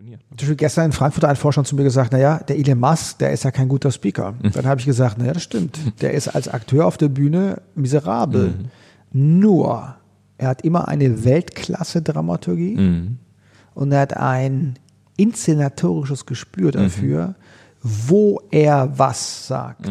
funktioniert. Zum Beispiel gestern in Frankfurt hat ein Vorstand zu mir gesagt, naja, der Elon Musk, der ist ja kein guter Speaker. Mhm. Dann habe ich gesagt, naja, das stimmt. Der ist als Akteur auf der Bühne miserabel. Mhm. Nur, er hat immer eine Weltklasse-Dramaturgie mhm. und er hat ein inszenatorisches Gespür dafür, mhm. wo er was sagt.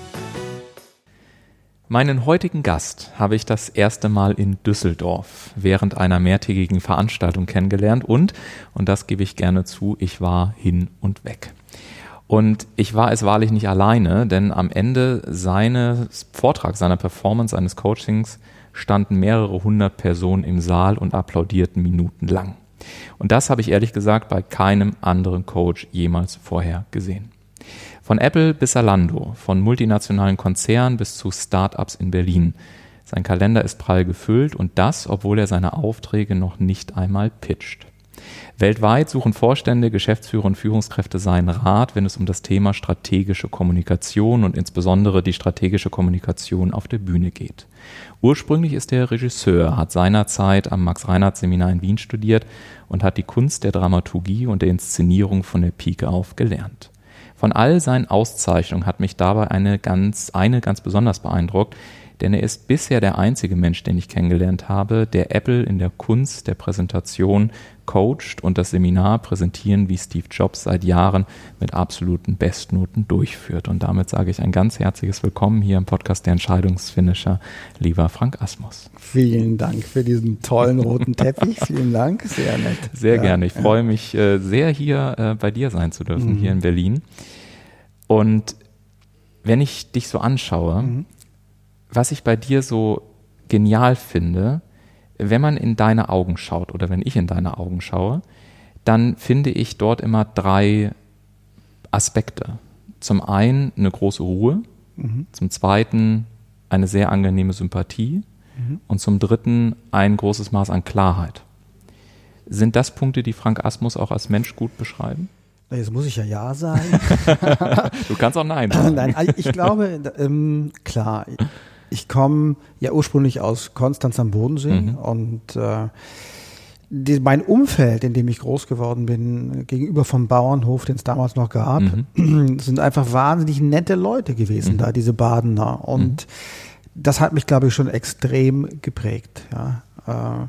Meinen heutigen Gast habe ich das erste Mal in Düsseldorf während einer mehrtägigen Veranstaltung kennengelernt und, und das gebe ich gerne zu, ich war hin und weg. Und ich war es wahrlich nicht alleine, denn am Ende seines Vortrags, seiner Performance, seines Coachings standen mehrere hundert Personen im Saal und applaudierten minutenlang. Und das habe ich ehrlich gesagt bei keinem anderen Coach jemals vorher gesehen. Von Apple bis Salando, von multinationalen Konzernen bis zu Startups in Berlin. Sein Kalender ist prall gefüllt und das, obwohl er seine Aufträge noch nicht einmal pitcht. Weltweit suchen Vorstände, Geschäftsführer und Führungskräfte seinen Rat, wenn es um das Thema strategische Kommunikation und insbesondere die strategische Kommunikation auf der Bühne geht. Ursprünglich ist er Regisseur, hat seinerzeit am Max-Reinhardt-Seminar in Wien studiert und hat die Kunst der Dramaturgie und der Inszenierung von der Pike auf gelernt. Von all seinen Auszeichnungen hat mich dabei eine ganz, eine ganz besonders beeindruckt, denn er ist bisher der einzige Mensch, den ich kennengelernt habe, der Apple in der Kunst der Präsentation coacht und das Seminar präsentieren wie Steve Jobs seit Jahren mit absoluten Bestnoten durchführt. Und damit sage ich ein ganz herzliches Willkommen hier im Podcast der Entscheidungsfinisher, lieber Frank Asmus. Vielen Dank für diesen tollen roten Teppich. Vielen Dank, sehr nett. Sehr ja, gerne. Ich freue mich äh, sehr, hier äh, bei dir sein zu dürfen, mhm. hier in Berlin. Und wenn ich dich so anschaue, mhm was ich bei dir so genial finde, wenn man in deine Augen schaut oder wenn ich in deine Augen schaue, dann finde ich dort immer drei Aspekte. Zum einen eine große Ruhe, mhm. zum zweiten eine sehr angenehme Sympathie mhm. und zum dritten ein großes Maß an Klarheit. Sind das Punkte, die Frank Asmus auch als Mensch gut beschreiben? Jetzt muss ich ja Ja sagen. du kannst auch Nein sagen. Nein, ich glaube, ähm, klar, ich komme ja ursprünglich aus Konstanz am Bodensee mhm. und äh, die, mein Umfeld, in dem ich groß geworden bin, gegenüber vom Bauernhof, den es damals noch gab, mhm. sind einfach wahnsinnig nette Leute gewesen, mhm. da diese Badener. Und mhm. das hat mich, glaube ich, schon extrem geprägt. Ja. Äh,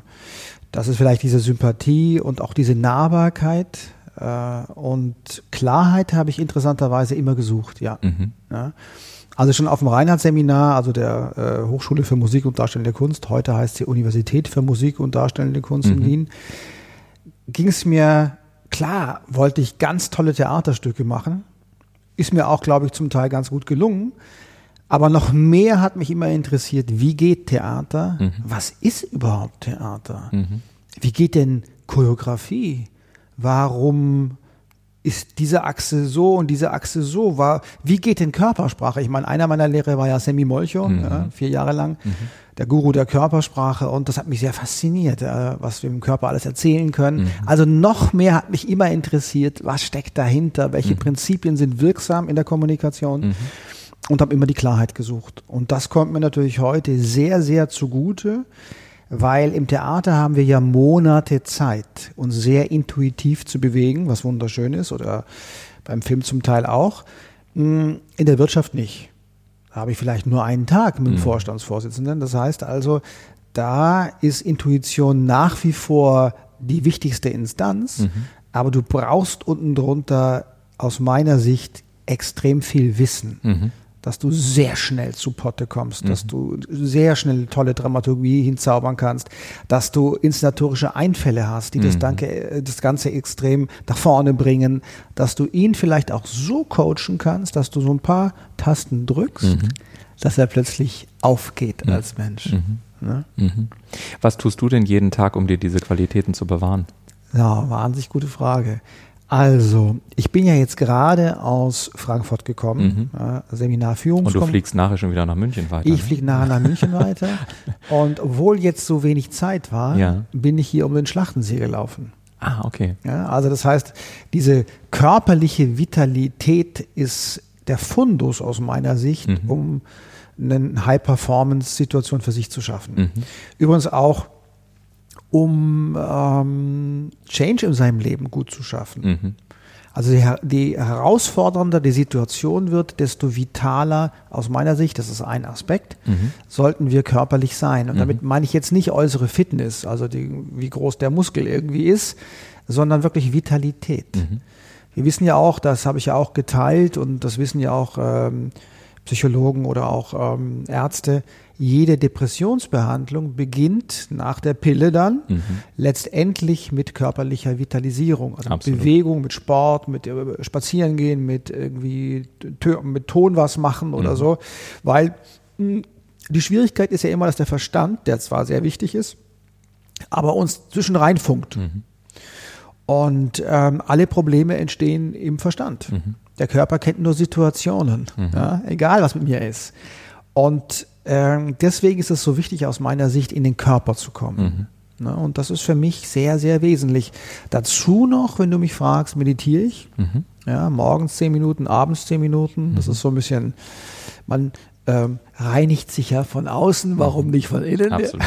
das ist vielleicht diese Sympathie und auch diese Nahbarkeit. Äh, und Klarheit habe ich interessanterweise immer gesucht, ja. Mhm. ja. Also schon auf dem Reinhardt-Seminar, also der äh, Hochschule für Musik und Darstellende Kunst, heute heißt sie Universität für Musik und Darstellende Kunst mhm. in Wien, ging es mir, klar, wollte ich ganz tolle Theaterstücke machen. Ist mir auch, glaube ich, zum Teil ganz gut gelungen. Aber noch mehr hat mich immer interessiert, wie geht Theater? Mhm. Was ist überhaupt Theater? Mhm. Wie geht denn Choreografie? Warum ist diese Achse so und diese Achse so? War, wie geht denn Körpersprache? Ich meine, einer meiner Lehrer war ja Sammy Molcho, mhm. ja, vier Jahre lang, mhm. der Guru der Körpersprache und das hat mich sehr fasziniert, äh, was wir im Körper alles erzählen können. Mhm. Also noch mehr hat mich immer interessiert, was steckt dahinter, welche mhm. Prinzipien sind wirksam in der Kommunikation mhm. und habe immer die Klarheit gesucht. Und das kommt mir natürlich heute sehr, sehr zugute weil im Theater haben wir ja Monate Zeit, uns sehr intuitiv zu bewegen, was wunderschön ist, oder beim Film zum Teil auch. Hm, in der Wirtschaft nicht. Da habe ich vielleicht nur einen Tag mit dem mhm. Vorstandsvorsitzenden. Das heißt also, da ist Intuition nach wie vor die wichtigste Instanz, mhm. aber du brauchst unten drunter aus meiner Sicht extrem viel Wissen. Mhm dass du sehr schnell zu Potte kommst, mhm. dass du sehr schnell tolle Dramaturgie hinzaubern kannst, dass du inszenatorische Einfälle hast, die mhm. das, Danke, das Ganze extrem nach vorne bringen, dass du ihn vielleicht auch so coachen kannst, dass du so ein paar Tasten drückst, mhm. dass er plötzlich aufgeht als Mensch. Mhm. Ne? Mhm. Was tust du denn jeden Tag, um dir diese Qualitäten zu bewahren? Ja, wahnsinnig gute Frage. Also, ich bin ja jetzt gerade aus Frankfurt gekommen, mhm. äh, Seminar Und du fliegst nachher schon wieder nach München weiter. Ich ne? fliege nachher nach München weiter. Und obwohl jetzt so wenig Zeit war, ja. bin ich hier um den Schlachtensee gelaufen. Ah, okay. Ja, also das heißt, diese körperliche Vitalität ist der Fundus aus meiner Sicht, mhm. um eine High-Performance-Situation für sich zu schaffen. Mhm. Übrigens auch um ähm, Change in seinem Leben gut zu schaffen. Mhm. Also die, die herausfordernder die Situation wird, desto vitaler aus meiner Sicht, das ist ein Aspekt, mhm. sollten wir körperlich sein. Und mhm. damit meine ich jetzt nicht äußere Fitness, also die, wie groß der Muskel irgendwie ist, sondern wirklich Vitalität. Mhm. Wir wissen ja auch, das habe ich ja auch geteilt und das wissen ja auch ähm, Psychologen oder auch ähm, Ärzte, jede Depressionsbehandlung beginnt nach der Pille dann mhm. letztendlich mit körperlicher Vitalisierung, also Absolut. Bewegung, mit Sport, mit äh, Spazierengehen, mit irgendwie mit Ton was machen oder mhm. so, weil hm, die Schwierigkeit ist ja immer, dass der Verstand, der zwar sehr wichtig ist, aber uns zwischen reinfunkt. Mhm. Und ähm, alle Probleme entstehen im Verstand. Mhm. Der Körper kennt nur Situationen, mhm. ja, egal was mit mir ist. Und ähm, deswegen ist es so wichtig aus meiner Sicht, in den Körper zu kommen. Mhm. Ne? Und das ist für mich sehr, sehr wesentlich. Dazu noch, wenn du mich fragst, meditiere ich. Mhm. Ja, morgens zehn Minuten, abends zehn Minuten. Das mhm. ist so ein bisschen, man ähm, reinigt sich ja von außen, warum nicht von innen? Absolut.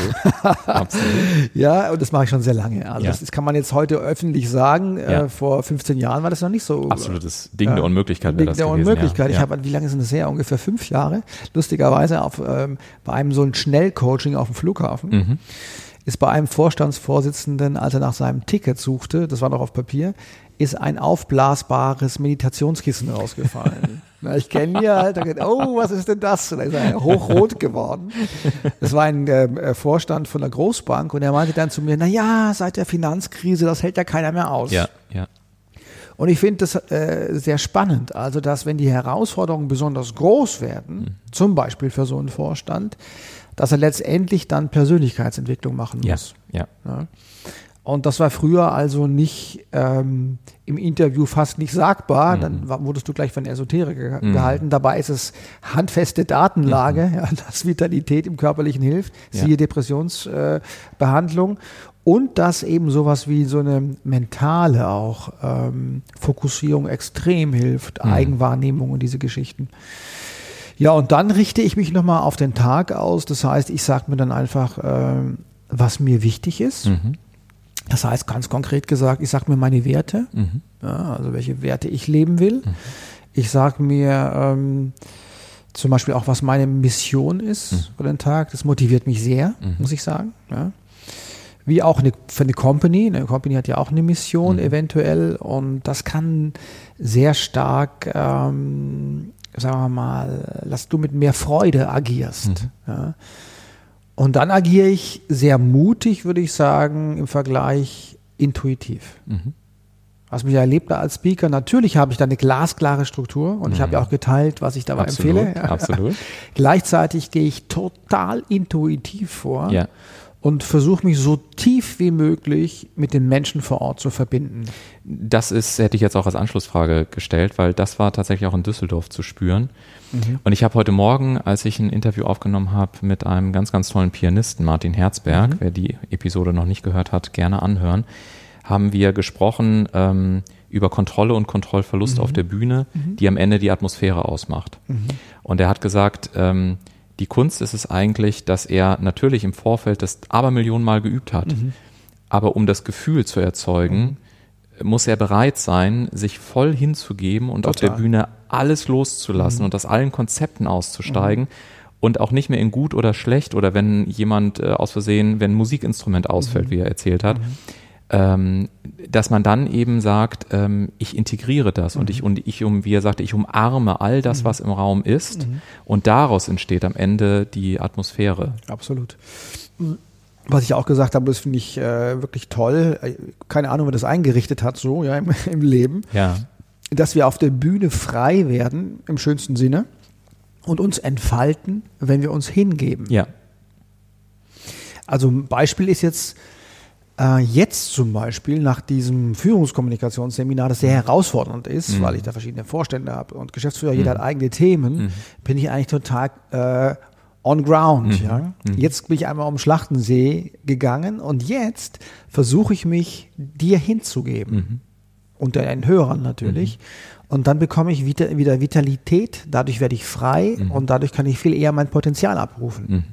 Absolut. ja, und das mache ich schon sehr lange. Also ja. das, das, kann man jetzt heute öffentlich sagen. Äh, ja. Äh, vor 15 Jahren war das noch nicht so. Absolutes Ding der Unmöglichkeit wäre das der gewesen, Unmöglichkeit. Ja. Ich habe, wie lange sind das her? Ungefähr fünf Jahre. Lustigerweise auf, ähm, bei einem so ein Schnellcoaching auf dem Flughafen. Mhm. Ist bei einem Vorstandsvorsitzenden, als er nach seinem Ticket suchte, das war noch auf Papier, ist ein aufblasbares Meditationskissen rausgefallen. Na, ich kenne ihn halt, oh, was ist denn das? Und dann ist er hochrot geworden. Das war ein ähm, äh, Vorstand von der Großbank und er meinte dann zu mir, na ja, seit der Finanzkrise, das hält ja keiner mehr aus. Ja, ja. Und ich finde das äh, sehr spannend, also dass wenn die Herausforderungen besonders groß werden, mhm. zum Beispiel für so einen Vorstand, dass er letztendlich dann Persönlichkeitsentwicklung machen muss. Ja, ja. ja. Und das war früher also nicht ähm, im Interview fast nicht sagbar. Mhm. Dann wurdest du gleich von Esoterik mhm. gehalten. Dabei ist es handfeste Datenlage, mhm. ja, dass Vitalität im Körperlichen hilft, siehe ja. Depressionsbehandlung. Äh, und dass eben sowas wie so eine mentale auch ähm, Fokussierung extrem hilft, mhm. Eigenwahrnehmung und diese Geschichten. Ja, und dann richte ich mich nochmal auf den Tag aus. Das heißt, ich sage mir dann einfach, äh, was mir wichtig ist. Das heißt, ganz konkret gesagt, ich sage mir meine Werte, mhm. ja, also welche Werte ich leben will. Mhm. Ich sage mir ähm, zum Beispiel auch, was meine Mission ist mhm. für den Tag. Das motiviert mich sehr, mhm. muss ich sagen. Ja. Wie auch eine, für eine Company. Eine Company hat ja auch eine Mission mhm. eventuell und das kann sehr stark, ähm, sagen wir mal, dass du mit mehr Freude agierst. Mhm. Ja. Und dann agiere ich sehr mutig, würde ich sagen, im Vergleich intuitiv. Mhm. Was mich erlebt als Speaker, natürlich habe ich da eine glasklare Struktur und mhm. ich habe ja auch geteilt, was ich dabei absolut, empfehle. Absolut. Gleichzeitig gehe ich total intuitiv vor. Ja und versuche mich so tief wie möglich mit den Menschen vor Ort zu verbinden. Das ist, hätte ich jetzt auch als Anschlussfrage gestellt, weil das war tatsächlich auch in Düsseldorf zu spüren. Mhm. Und ich habe heute Morgen, als ich ein Interview aufgenommen habe mit einem ganz, ganz tollen Pianisten, Martin Herzberg, mhm. wer die Episode noch nicht gehört hat, gerne anhören, haben wir gesprochen ähm, über Kontrolle und Kontrollverlust mhm. auf der Bühne, mhm. die am Ende die Atmosphäre ausmacht. Mhm. Und er hat gesagt, ähm, die Kunst ist es eigentlich, dass er natürlich im Vorfeld das Abermillionenmal geübt hat. Mhm. Aber um das Gefühl zu erzeugen, mhm. muss er bereit sein, sich voll hinzugeben und Total. auf der Bühne alles loszulassen mhm. und aus allen Konzepten auszusteigen mhm. und auch nicht mehr in gut oder schlecht oder wenn jemand äh, aus Versehen, wenn ein Musikinstrument ausfällt, mhm. wie er erzählt hat, mhm ähm, dass man dann eben sagt, ähm, ich integriere das mhm. und ich und ich um, wie er sagte, ich umarme all das, mhm. was im Raum ist mhm. und daraus entsteht am Ende die Atmosphäre. Absolut. Was ich auch gesagt habe, das finde ich äh, wirklich toll. Keine Ahnung, wer das eingerichtet hat, so ja im, im Leben. Ja. Dass wir auf der Bühne frei werden im schönsten Sinne und uns entfalten, wenn wir uns hingeben. Ja. Also ein Beispiel ist jetzt Äh, jetzt zum Beispiel nach diesem Führungskommunikationsseminar, das sehr herausfordernd ist, Mhm. weil ich da verschiedene Vorstände habe und Geschäftsführer, jeder hat eigene Themen, Mhm. bin ich eigentlich total äh, on ground. Mhm. Ja? Jetzt bin ich einmal um Schlachtensee gegangen und jetzt versuche ich mich dir hinzugeben. Mhm. Unter den Hörern natürlich. Und dann bekomme ich wieder, wieder Vitalität, dadurch werde ich frei Mhm. und dadurch kann ich viel eher mein Potenzial abrufen.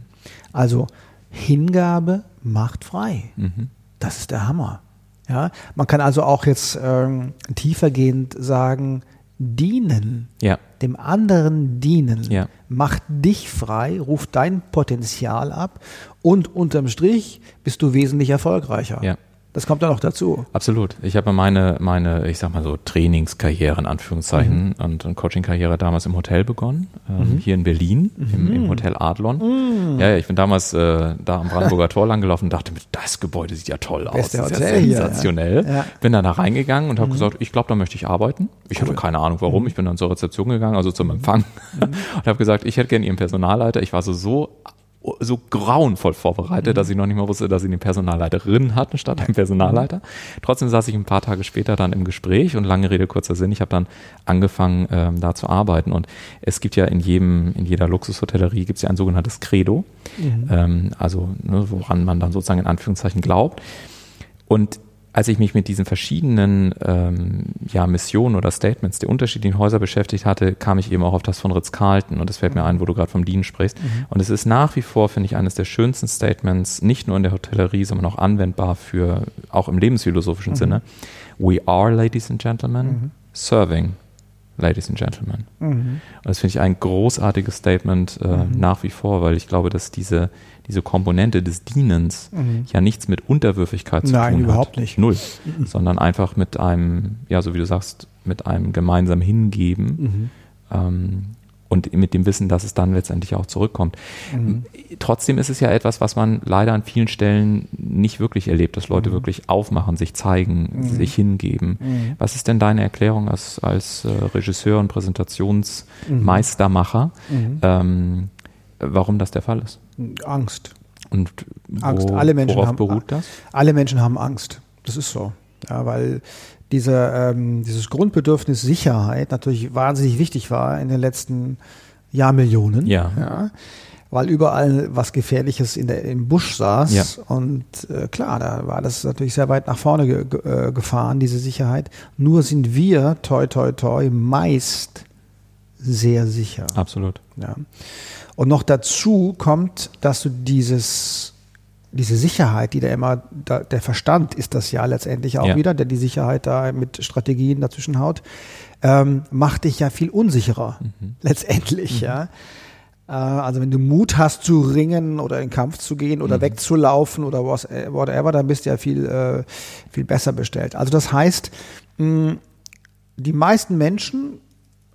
Also Hingabe macht frei. Mhm. Das ist der Hammer. Ja, man kann also auch jetzt ähm, tiefergehend sagen, dienen, Ja. dem anderen dienen, Ja. macht dich frei, ruft dein Potenzial ab und unterm Strich bist du wesentlich erfolgreicher. Ja. Das kommt dann noch dazu. Absolut. Ich habe meine, meine, ich sag mal so, Trainingskarriere in Anführungszeichen Mhm. und, und Coaching-Karriere damals im Hotel begonnen, ähm, hier in Berlin, im, Mhm. im Hotel Adlon. Ja, ja, ich bin damals äh, da am Brandenburger Tor lang gelaufen und dachte mir, das Gebäude sieht ja toll aus. Das ist ja Hotel hier, ja. sensationell. Ja. Mhm. Bin dann da reingegangen und habe gesagt, ich glaube, da möchte ich arbeiten. Ich hatte keine Ahnung Mhm. warum. Ich bin dann zur Rezeption gegangen, also zum Empfang und habe gesagt, ich hätte gerne Ihren Personalleiter. Ich war so, so so grauenvoll vorbereitet, dass ich noch nicht mal wusste, dass sie eine Personalleiterin hatten statt einen Personalleiter. Trotzdem saß ich ein paar Tage später dann im Gespräch und lange Rede, kurzer Sinn, ich habe dann angefangen, ähm, da zu arbeiten. Und es gibt ja in jedem, in jeder Luxushotellerie gibt es ja ein sogenanntes Credo, ähm, also ne, woran man dann sozusagen in Anführungszeichen glaubt. Und als ich mich mit diesen verschiedenen ähm, ja, Missionen oder Statements der unterschiedlichen Häuser beschäftigt hatte, kam ich eben auch auf das von Ritz-Carlton und das fällt mir ein, wo du gerade vom Dean sprichst. Und es ist nach wie vor, finde ich, eines der schönsten Statements, nicht nur in der Hotellerie, sondern auch anwendbar für, auch im lebensphilosophischen Sinne. We are, ladies and gentlemen, serving, ladies and gentlemen. Und das finde ich ein großartiges Statement äh, nach wie vor, weil ich glaube, dass diese, diese Komponente des Dienens ja nichts mit Unterwürfigkeit zu Nein, tun überhaupt hat. nicht. Null. Sondern einfach mit einem, ja, so wie du sagst, mit einem gemeinsamen Hingeben ähm, und mit dem Wissen, dass es dann letztendlich auch zurückkommt. Trotzdem ist es ja etwas, was man leider an vielen Stellen nicht wirklich erlebt, dass Leute wirklich aufmachen, sich zeigen, sich hingeben. Was ist denn deine Erklärung als, als äh, Regisseur und Präsentationsmeistermacher, ähm, warum das der Fall ist? Angst. Und wo, Angst. Alle Menschen worauf haben beruht das? Alle Menschen haben Angst. Das ist so. Ja, weil diese, ähm, dieses Grundbedürfnis Sicherheit natürlich wahnsinnig wichtig war in den letzten Jahrmillionen. Ja. ja weil überall was Gefährliches in der, im Busch saß. Ja. Und äh, klar, da war das natürlich sehr weit nach vorne ge ge äh, gefahren, diese Sicherheit. Nur sind wir, toi, toi, toi, meist sehr sicher. Absolut. Ja. Und noch dazu kommt, dass du dieses, diese Sicherheit, die da immer, da, der Verstand ist das ja letztendlich auch Ja. wieder, der die Sicherheit da mit Strategien dazwischen haut, ähm, macht dich ja viel unsicherer letztendlich, ja. Äh, Also wenn du Mut hast zu ringen oder in den Kampf zu gehen oder wegzulaufen oder was, äh, whatever, dann bist du ja viel, äh, viel besser bestellt. Also das heißt, mh, die meisten Menschen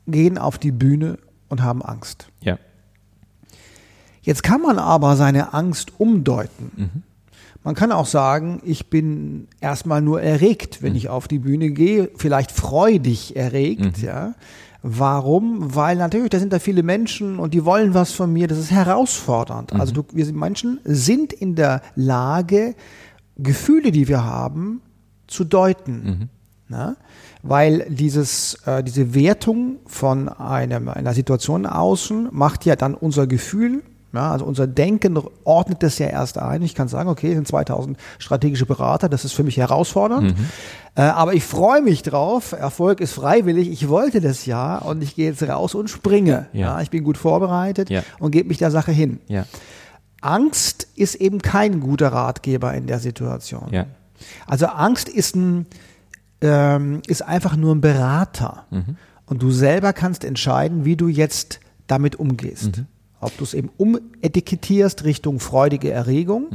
gehen auf die Bühne und haben Angst. Ja. Jetzt kann man aber seine Angst umdeuten. Man kann auch sagen, ich bin erstmal nur erregt, wenn ich auf die Bühne gehe, vielleicht freudig erregt, ja. Warum? Weil natürlich, da sind da viele Menschen und die wollen was von mir. Das ist herausfordernd. Also du, wir Menschen sind in der Lage, Gefühle, die wir haben, zu deuten. Na? Weil dieses, äh, diese Wertung von einem, einer Situation außen macht ja dann unser Gefühl, ja, also unser Denken ordnet das ja erst ein. Ich kann sagen, okay, es sind 2000 strategische Berater, das ist für mich herausfordernd. Äh, aber ich freue mich drauf. Erfolg ist freiwillig. Ich wollte das ja und ich gehe jetzt raus und springe. Ja. ich bin gut vorbereitet Ja. und gebe mich der Sache hin. Ja. Angst ist eben kein guter Ratgeber in der Situation. Ja. Also Angst ist ein ähm, ist einfach nur ein Berater. Und du selber kannst entscheiden, wie du jetzt damit umgehst. Ob du es eben umetikettierst Richtung freudige Erregung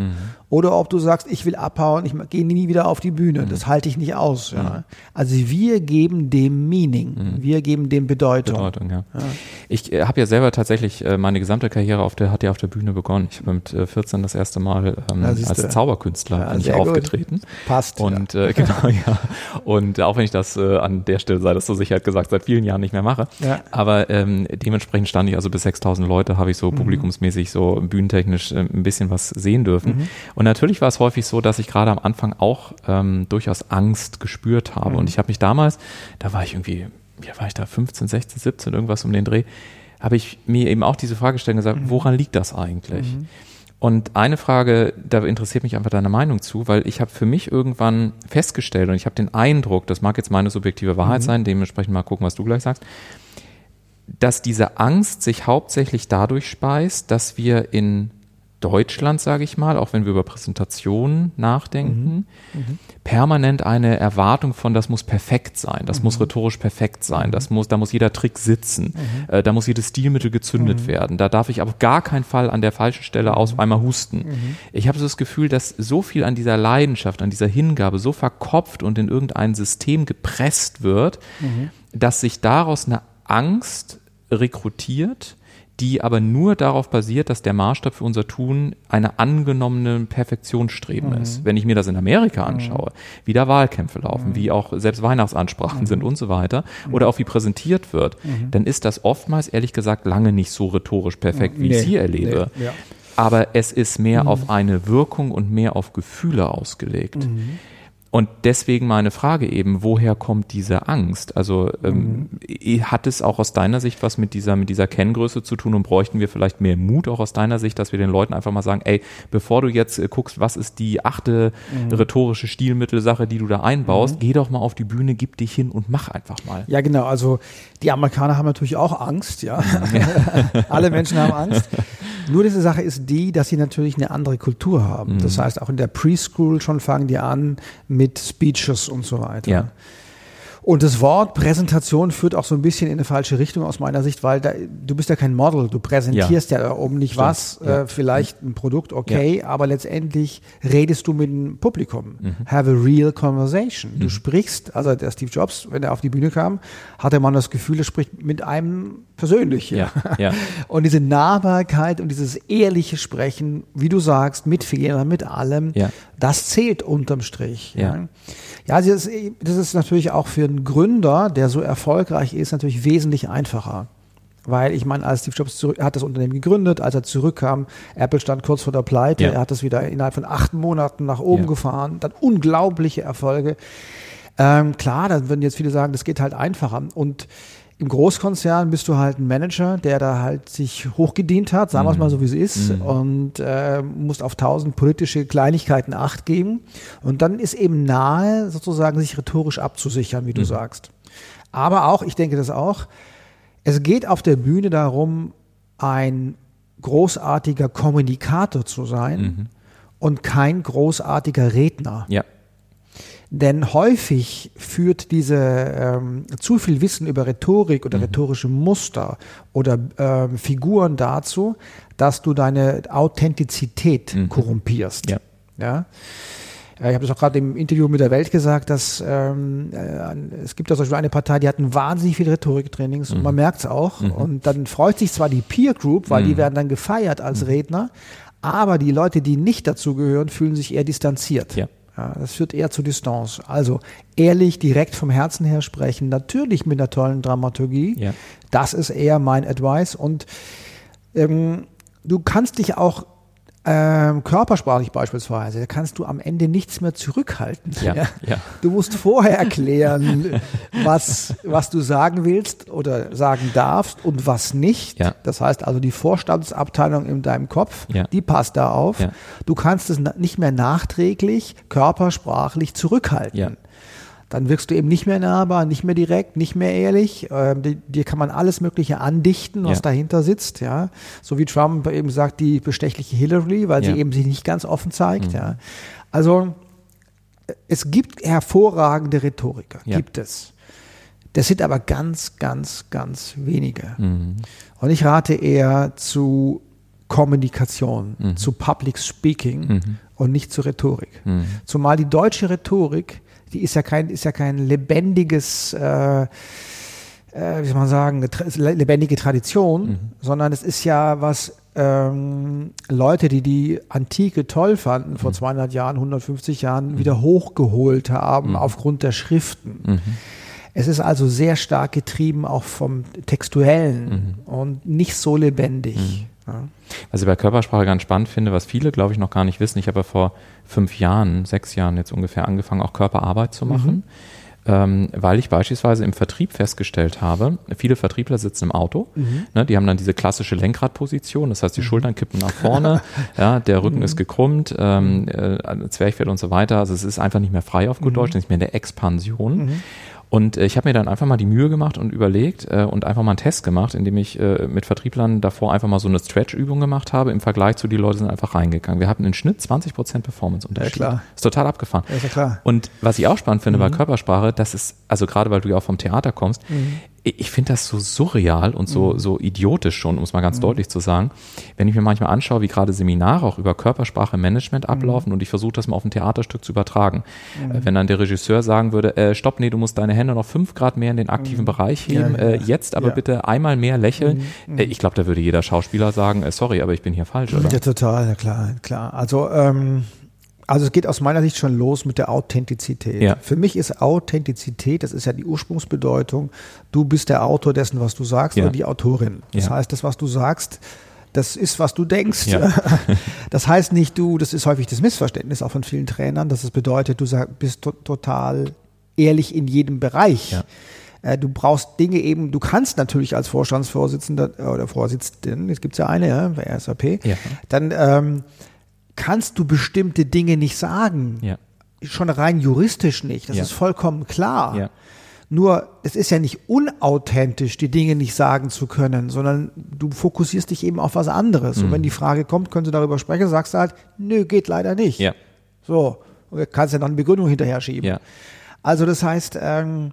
oder ob du sagst, ich will abhauen, ich gehe nie wieder auf die Bühne. Das halte ich nicht aus. Ja. Also wir geben dem Meaning, wir geben dem Bedeutung. Bedeutung, ja. Ich äh, habe ja selber tatsächlich äh, meine gesamte Karriere auf der, hat ja auf der Bühne begonnen. Ich habe mit äh, 14 das erste Mal ähm, Ja, als Zauberkünstler Ja, bin ich gut. aufgetreten. Passt, Und äh, genau, ja. Und auch wenn ich das äh, an der Stelle, sei das zur Sicherheit gesagt, seit vielen Jahren nicht mehr mache. Ja. Aber ähm, dementsprechend stand ich also bis 6000 Leute, habe ich so Mhm. publikumsmäßig so bühnentechnisch äh, ein bisschen was sehen dürfen. Mhm. Und natürlich war es häufig so, dass ich gerade am Anfang auch ähm, durchaus Angst gespürt habe. Mhm. Und ich habe mich damals, da war ich irgendwie, wie war ich da, 15, 16, 17, irgendwas um den Dreh, habe ich mir eben auch diese Frage gestellt und gesagt, mhm. woran liegt das eigentlich? Mhm. Und eine Frage, da interessiert mich einfach deine Meinung zu, weil ich habe für mich irgendwann festgestellt und ich habe den Eindruck, das mag jetzt meine subjektive Wahrheit mhm. sein, dementsprechend mal gucken, was du gleich sagst, dass diese Angst sich hauptsächlich dadurch speist, dass wir in Deutschland, sage ich mal, auch wenn wir über Präsentationen nachdenken, mhm. Mhm. permanent eine Erwartung von, das muss perfekt sein, das mhm. muss rhetorisch perfekt sein, das muss, da muss jeder Trick sitzen, mhm. äh, da muss jedes Stilmittel gezündet mhm. werden, da darf ich auf gar keinen Fall an der falschen Stelle aus einmal husten. Ich habe so das Gefühl, dass so viel an dieser Leidenschaft, an dieser Hingabe so verkopft und in irgendein System gepresst wird, dass sich daraus eine Angst rekrutiert, die aber nur darauf basiert, dass der Maßstab für unser Tun eine angenommene Perfektionsstreben mhm. ist. Wenn ich mir das in Amerika mhm. anschaue, mhm. wie da Wahlkämpfe laufen, mhm. wie auch selbst Weihnachtsansprachen mhm. sind und so weiter, mhm. oder auch wie präsentiert wird, dann ist das oftmals ehrlich gesagt lange nicht so rhetorisch perfekt, wie nee, ich es hier erlebe. Nee, ja. Aber es ist mehr auf eine Wirkung und mehr auf Gefühle ausgelegt. Und deswegen meine Frage eben, woher kommt diese Angst? Also ähm, mhm. hat es auch aus deiner Sicht was mit dieser, mit dieser Kenngröße zu tun und bräuchten wir vielleicht mehr Mut auch aus deiner Sicht, dass wir den Leuten einfach mal sagen, ey, bevor du jetzt äh, guckst, was ist die achte mhm. rhetorische Stilmittelsache, die du da einbaust, mhm. geh doch mal auf die Bühne, gib dich hin und mach einfach mal. Ja, genau. Also die Amerikaner haben natürlich auch Angst, ja. ja. Alle Menschen haben Angst. Nur diese Sache ist die, dass sie natürlich eine andere Kultur haben. Das mhm. heißt, auch in der Preschool schon fangen die an mit Speeches und so weiter. Ja. Und das Wort Präsentation führt auch so ein bisschen in eine falsche Richtung aus meiner Sicht, weil da, du bist ja kein Model, du präsentierst ja, ja um nicht Stimmt. was, ja. äh, vielleicht ein Produkt, okay, ja. aber letztendlich redest du mit dem Publikum. Mhm. Have a real conversation. Mhm. Du sprichst, also der Steve Jobs, wenn er auf die Bühne kam, hatte man das Gefühl, er spricht mit einem persönlich. Ja. Ja. Und diese Nahbarkeit und dieses ehrliche Sprechen, wie du sagst, mit Fehlern, mit allem, das zählt unterm Strich. Ja. Ja, das ist, das ist natürlich auch für einen Gründer, der so erfolgreich ist, natürlich wesentlich einfacher. Weil ich meine, als Steve Jobs zurück, hat das Unternehmen gegründet, als er zurückkam, Apple stand kurz vor der Pleite, ja. er hat das wieder innerhalb von acht Monaten nach oben ja. gefahren, dann unglaubliche Erfolge. Ähm, klar, dann würden jetzt viele sagen, das geht halt einfacher. Und im Großkonzern bist du halt ein Manager, der da halt sich hochgedient hat, sagen wir es mal so, wie es ist, mhm. und äh, musst auf tausend politische Kleinigkeiten Acht geben. Und dann ist eben nahe, sozusagen sich rhetorisch abzusichern, wie du mhm. sagst. Aber auch, ich denke das auch, es geht auf der Bühne darum, ein großartiger Kommunikator zu sein mhm. und kein großartiger Redner. Ja. Denn häufig führt diese ähm, zu viel Wissen über Rhetorik oder mhm. rhetorische Muster oder ähm, Figuren dazu, dass du deine Authentizität mhm. korrumpierst. Ja. ja? Äh, ich habe das auch gerade im Interview mit der Welt gesagt, dass ähm, äh, es gibt da zum Beispiel eine Partei, die hatten wahnsinnig viele Rhetoriktrainings mhm. und man merkt es auch. Mhm. Und dann freut sich zwar die Peer Group, weil die mhm. werden dann gefeiert als mhm. Redner, aber die Leute, die nicht dazugehören, fühlen sich eher distanziert. Ja. Ja, das führt eher zu Distanz. Also ehrlich, direkt vom Herzen her sprechen, natürlich mit einer tollen Dramaturgie. Ja. Das ist eher mein Advice. Und ähm, du kannst dich auch ähm, körpersprachlich beispielsweise, da kannst du am Ende nichts mehr zurückhalten. Ja, ja. ja. Du musst vorher erklären, was, was du sagen willst oder sagen darfst und was nicht. Ja. Das heißt also, die Vorstandsabteilung in deinem Kopf, die passt da auf. Du kannst es nicht mehr nachträglich körpersprachlich zurückhalten. Dann wirkst du eben nicht mehr nahbar, nicht mehr direkt, nicht mehr ehrlich. Ähm, dir kann man alles Mögliche andichten, was ja. dahinter sitzt, ja. So wie Trump eben sagt, die bestechliche Hillary, weil ja. sie eben sich nicht ganz offen zeigt, mhm. ja. Also es gibt hervorragende Rhetoriker, ja. gibt es. Das sind aber ganz, ganz, ganz wenige. Mhm. Und ich rate eher zu Kommunikation, mhm. zu Public Speaking mhm. und nicht zu Rhetorik. Mhm. Zumal die deutsche Rhetorik die ist ja kein, ist ja kein lebendiges, äh, äh, wie soll man sagen, eine lebendige Tradition, mhm. sondern es ist ja was ähm, Leute, die die Antike toll fanden, vor 200 mhm. Jahren, 150 Jahren, mhm. wieder hochgeholt haben mhm. aufgrund der Schriften. Mhm. Es ist also sehr stark getrieben auch vom Textuellen mhm. und nicht so lebendig. Ja. Was ich bei Körpersprache ganz spannend finde, was viele, glaube ich, noch gar nicht wissen, ich habe ja vor fünf Jahren, sechs Jahren jetzt ungefähr angefangen, auch Körperarbeit zu machen. Mhm weil ich beispielsweise im Vertrieb festgestellt habe, viele Vertriebler sitzen im Auto, mhm. ne, die haben dann diese klassische Lenkradposition, das heißt, die mhm. Schultern kippen nach vorne, ja, der Rücken mhm. ist gekrümmt, ähm, äh, Zwerchfell und so weiter, also es ist einfach nicht mehr frei auf gut mhm. Deutsch, nicht mehr in der Expansion. Und äh, ich habe mir dann einfach mal die Mühe gemacht und überlegt äh, und einfach mal einen Test gemacht, indem ich äh, mit Vertrieblern davor einfach mal so eine Stretch-Übung gemacht habe. Im Vergleich zu die Leute sind einfach reingegangen. Wir hatten im Schnitt 20 Prozent Performance-Unterschied. Ja, klar. Ist total abgefahren. Ja, ist ja klar. Und was ich auch spannend finde mhm. bei Körpersprache, das ist, also gerade weil du ja auch vom Theater kommst, mhm ich finde das so surreal und so, mhm. so idiotisch schon, um es mal ganz mhm. deutlich zu sagen. Wenn ich mir manchmal anschaue, wie gerade Seminare auch über Körpersprache Management mhm. ablaufen mhm. und ich versuche das mal auf ein Theaterstück zu übertragen. Äh, mhm. wenn dann der Regisseur sagen würde, äh, stopp, nee, du musst deine Hände noch fünf Grad mehr in den aktiven mhm. Bereich heben, ja, ja, äh, jetzt aber ja. bitte einmal mehr lächeln. Äh, ich glaube, da würde jeder Schauspieler sagen, äh, sorry, aber ich bin hier falsch, oder? Ja, total, klar, klar. Also, ähm, also es geht aus meiner Sicht schon los mit der Authentizität. Ja. Für mich ist Authentizität, das ist ja die Ursprungsbedeutung, du bist der Autor dessen, was du sagst, ja. oder die Autorin. Das ja. heißt, das, was du sagst, das ist, was du denkst. Ja. Das heißt nicht du, das ist häufig das Missverständnis auch von vielen Trainern, dass es bedeutet, du sag, bist to total ehrlich in jedem Bereich. Ja. Äh, du brauchst Dinge eben, du kannst natürlich als Vorstandsvorsitzender oder Vorsitzenden, es gibt ja eine, ja, bei SAP, ja. dann ähm, kannst du bestimmte Dinge nicht sagen. Ja. Schon rein juristisch nicht. Das ja. ist vollkommen klar. Ja. Nur, es ist ja nicht unauthentisch, die Dinge nicht sagen zu können, sondern du fokussierst dich eben auf was anderes. Mhm. Und wenn die Frage kommt, können sie darüber sprechen, sagst du halt, nö, geht leider nicht. Ja. So. Und kannst ja dann eine Begründung hinterher schieben. Ja. Also, das heißt, ähm,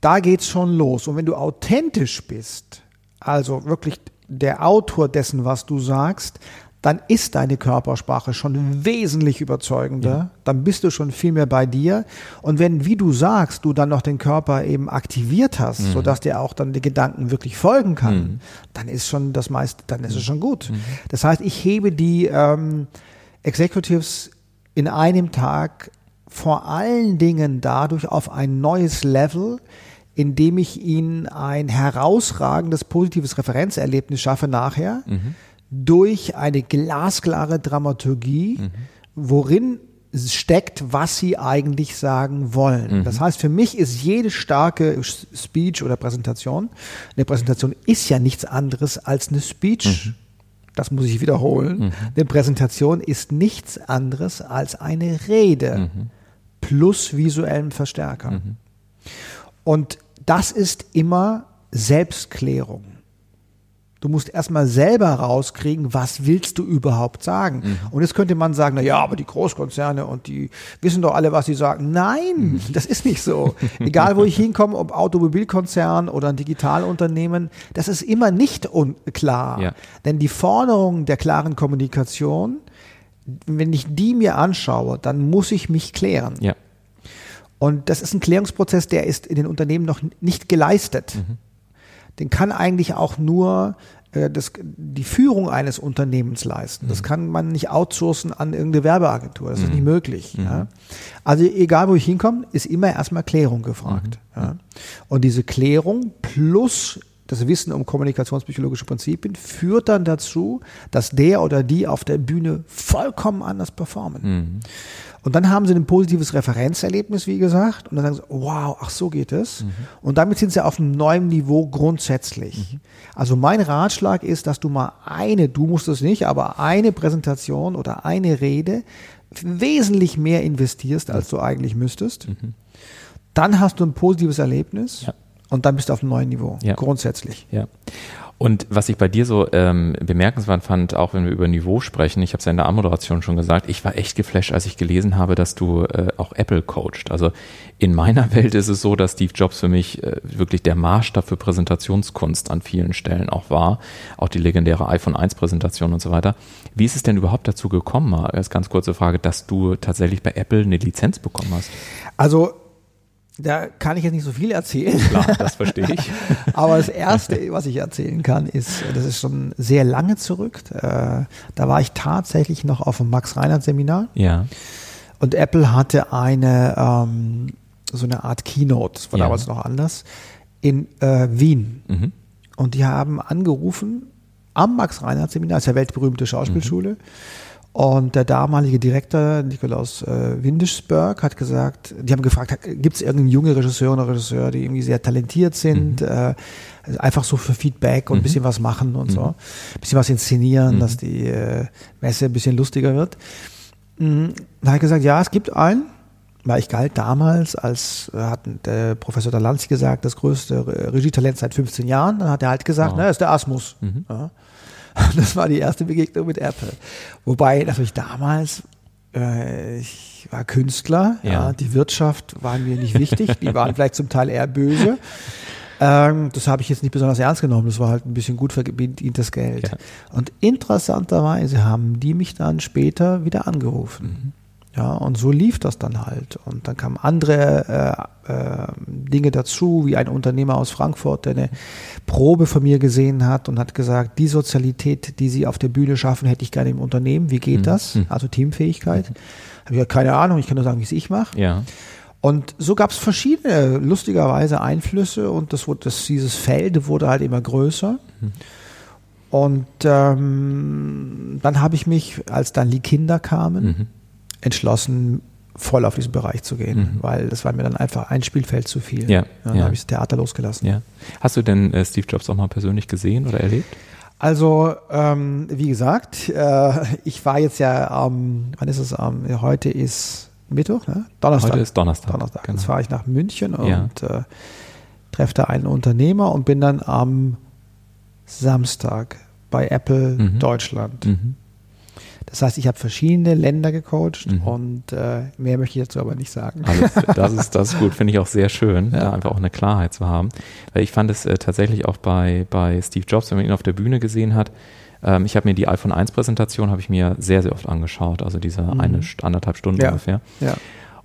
da geht's schon los. Und wenn du authentisch bist, also wirklich der Autor dessen, was du sagst, dann ist deine Körpersprache schon wesentlich überzeugender. Ja. Dann bist du schon viel mehr bei dir. Und wenn, wie du sagst, du dann noch den Körper eben aktiviert hast, mhm. sodass dir auch dann die Gedanken wirklich folgen kann, mhm. dann ist schon das meiste, dann ist es schon gut. Mhm. Das heißt, ich hebe die ähm, Executives in einem Tag vor allen Dingen dadurch auf ein neues Level, indem ich ihnen ein herausragendes positives Referenzerlebnis schaffe nachher. Mhm durch eine glasklare Dramaturgie, mhm. worin steckt, was sie eigentlich sagen wollen. Mhm. Das heißt, für mich ist jede starke Speech oder Präsentation, eine Präsentation ist ja nichts anderes als eine Speech. Mhm. Das muss ich wiederholen. Mhm. Eine Präsentation ist nichts anderes als eine Rede mhm. plus visuellem Verstärker. Mhm. Und das ist immer Selbstklärung. Du musst erstmal selber rauskriegen, was willst du überhaupt sagen. Mhm. Und jetzt könnte man sagen, na ja, aber die Großkonzerne und die wissen doch alle, was sie sagen. Nein, mhm. das ist nicht so. Egal, wo ich hinkomme, ob Automobilkonzern oder ein Digitalunternehmen, das ist immer nicht unklar. Ja. Denn die Forderung der klaren Kommunikation, wenn ich die mir anschaue, dann muss ich mich klären. Ja. Und das ist ein Klärungsprozess, der ist in den Unternehmen noch nicht geleistet. Mhm den kann eigentlich auch nur äh, das, die Führung eines Unternehmens leisten. Das mhm. kann man nicht outsourcen an irgendeine Werbeagentur. Das ist nicht mhm. möglich. Mhm. Ja. Also egal, wo ich hinkomme, ist immer erstmal Klärung gefragt. Mhm. Ja. Und diese Klärung plus das Wissen um kommunikationspsychologische Prinzipien führt dann dazu, dass der oder die auf der Bühne vollkommen anders performen. Mhm. Und dann haben sie ein positives Referenzerlebnis, wie gesagt, und dann sagen sie, wow, ach so geht es. Mhm. Und damit sind sie auf einem neuen Niveau grundsätzlich. Mhm. Also mein Ratschlag ist, dass du mal eine, du musst es nicht, aber eine Präsentation oder eine Rede wesentlich mehr investierst, als du eigentlich müsstest. Mhm. Dann hast du ein positives Erlebnis. Ja. Und dann bist du auf einem neuen Niveau, ja. grundsätzlich. Ja. Und was ich bei dir so ähm, bemerkenswert fand, auch wenn wir über Niveau sprechen, ich habe es ja in der Anmoderation schon gesagt, ich war echt geflasht, als ich gelesen habe, dass du äh, auch Apple coacht. Also in meiner Welt ist es so, dass Steve Jobs für mich äh, wirklich der Maßstab für Präsentationskunst an vielen Stellen auch war. Auch die legendäre iPhone 1 Präsentation und so weiter. Wie ist es denn überhaupt dazu gekommen, als ganz kurze Frage, dass du tatsächlich bei Apple eine Lizenz bekommen hast? Also da kann ich jetzt nicht so viel erzählen. Klar, das verstehe ich. Aber das Erste, was ich erzählen kann, ist, das ist schon sehr lange zurück. Äh, da war ich tatsächlich noch auf dem Max-Reinhardt-Seminar. Ja. Und Apple hatte eine, ähm, so eine Art Keynote, das war ja. damals noch anders, in äh, Wien. Mhm. Und die haben angerufen am Max-Reinhardt-Seminar, ist ja weltberühmte Schauspielschule. Mhm. Und der damalige Direktor, Nikolaus äh, Windesberg, hat gesagt, die haben gefragt, gibt es irgendeinen jungen Regisseur oder Regisseur, die irgendwie sehr talentiert sind, mhm. äh, einfach so für Feedback und ein mhm. bisschen was machen und mhm. so, ein bisschen was inszenieren, mhm. dass die äh, Messe ein bisschen lustiger wird. Mhm. Da hat er gesagt, ja, es gibt einen, weil ich galt damals als, äh, hat der Professor Dalanzi gesagt, das größte Regietalent seit 15 Jahren. Dann hat er halt gesagt, oh. das ist der Asmus. Mhm. Ja. Das war die erste Begegnung mit Apple. Wobei natürlich damals, äh, ich war Künstler, ja. ja. die Wirtschaft war mir nicht wichtig, die waren vielleicht zum Teil eher böse. Ähm, das habe ich jetzt nicht besonders ernst genommen, das war halt ein bisschen gut verdientes Geld. Ja. Und interessanterweise haben die mich dann später wieder angerufen. Mhm. Ja, und so lief das dann halt. Und dann kamen andere äh, äh, Dinge dazu, wie ein Unternehmer aus Frankfurt, der eine Probe von mir gesehen hat und hat gesagt, die Sozialität, die Sie auf der Bühne schaffen, hätte ich gerne im Unternehmen. Wie geht mhm. das? Mhm. Also Teamfähigkeit. Mhm. Habe ich ja keine Ahnung, ich kann nur sagen, wie es ich mache. Ja. Und so gab es verschiedene, lustigerweise, Einflüsse und das, das, dieses Feld wurde halt immer größer. Mhm. Und ähm, dann habe ich mich, als dann die Kinder kamen, mhm entschlossen, voll auf diesen Bereich zu gehen, mhm. weil das war mir dann einfach ein Spielfeld zu viel. Ja, dann ja. habe ich das Theater losgelassen. Ja. Hast du denn äh, Steve Jobs auch mal persönlich gesehen oder erlebt? Also, ähm, wie gesagt, äh, ich war jetzt ja, ähm, wann ist es? Ähm, heute ist Mittwoch, ne? Donnerstag. Heute ist Donnerstag. Donnerstag. Genau. Jetzt fahre ich nach München und ja. äh, treffe da einen Unternehmer und bin dann am Samstag bei Apple mhm. Deutschland. Mhm. Das heißt, ich habe verschiedene Länder gecoacht mhm. und äh, mehr möchte ich dazu aber nicht sagen. Alles, das ist das ist gut, finde ich auch sehr schön, ja. da einfach auch eine Klarheit zu haben. Weil ich fand es äh, tatsächlich auch bei, bei Steve Jobs, wenn man ihn auf der Bühne gesehen hat, ähm, ich habe mir die iPhone 1 Präsentation habe ich mir sehr, sehr oft angeschaut, also diese mhm. eine anderthalb Stunden ja. ungefähr. Ja.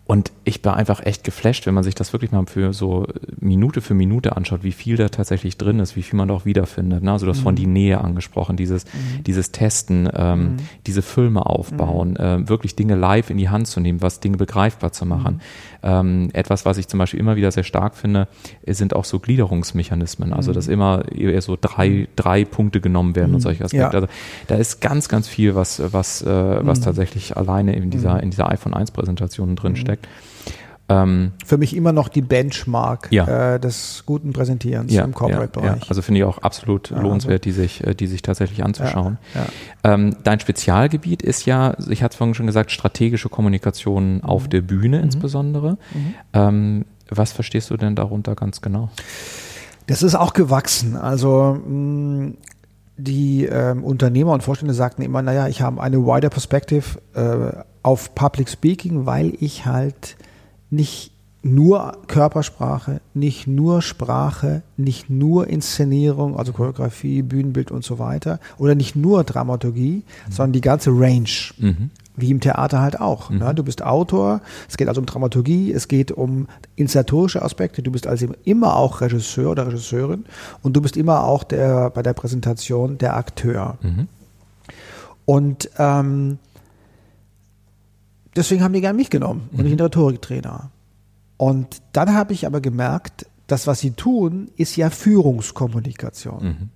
Und ich war einfach echt geflasht, wenn man sich das wirklich mal für so Minute für Minute anschaut, wie viel da tatsächlich drin ist, wie viel man da auch wiederfindet. Ne? Also du hast mhm. von die Nähe angesprochen, dieses, mhm. dieses Testen, ähm, mhm. diese Filme aufbauen, äh, wirklich Dinge live in die Hand zu nehmen, was Dinge begreifbar zu machen. Mhm. Ähm, etwas, was ich zum Beispiel immer wieder sehr stark finde, sind auch so Gliederungsmechanismen. Also dass mhm. immer eher so drei, drei Punkte genommen werden und solche Aspekte. Ja. Also da ist ganz, ganz viel, was, was, äh, was tatsächlich alleine in dieser, in dieser iPhone 1 Präsentation drin steckt. Ähm, Für mich immer noch die Benchmark ja. äh, des guten Präsentierens ja, im Corporate-Bereich. Ja, also finde ich auch absolut lohnenswert, die sich, äh, die sich tatsächlich anzuschauen. Ähm, dein Spezialgebiet ist ja, ich hatte es vorhin schon gesagt, strategische Kommunikation mhm. auf der Bühne mhm. insbesondere. Mhm. Ähm, was verstehst du denn darunter ganz genau? Das ist auch gewachsen. Also mh, die ähm, Unternehmer und Vorstände sagten immer, naja, ich habe eine wider Perspective äh, auf Public Speaking, weil ich halt nicht nur Körpersprache, nicht nur Sprache, nicht nur Inszenierung, also Choreografie, Bühnenbild und so weiter, oder nicht nur Dramaturgie, mhm. sondern die ganze Range. Mhm. Wie im Theater halt auch. Mhm. Ne? Du bist Autor, es geht also um Dramaturgie, es geht um inszenatorische Aspekte, du bist also immer auch Regisseur oder Regisseurin und du bist immer auch der, bei der Präsentation der Akteur. Mhm. Und ähm, Deswegen haben die gern mich genommen und nicht einen Rhetoriktrainer. Und dann habe ich aber gemerkt, das, was sie tun, ist ja Führungskommunikation. Mhm.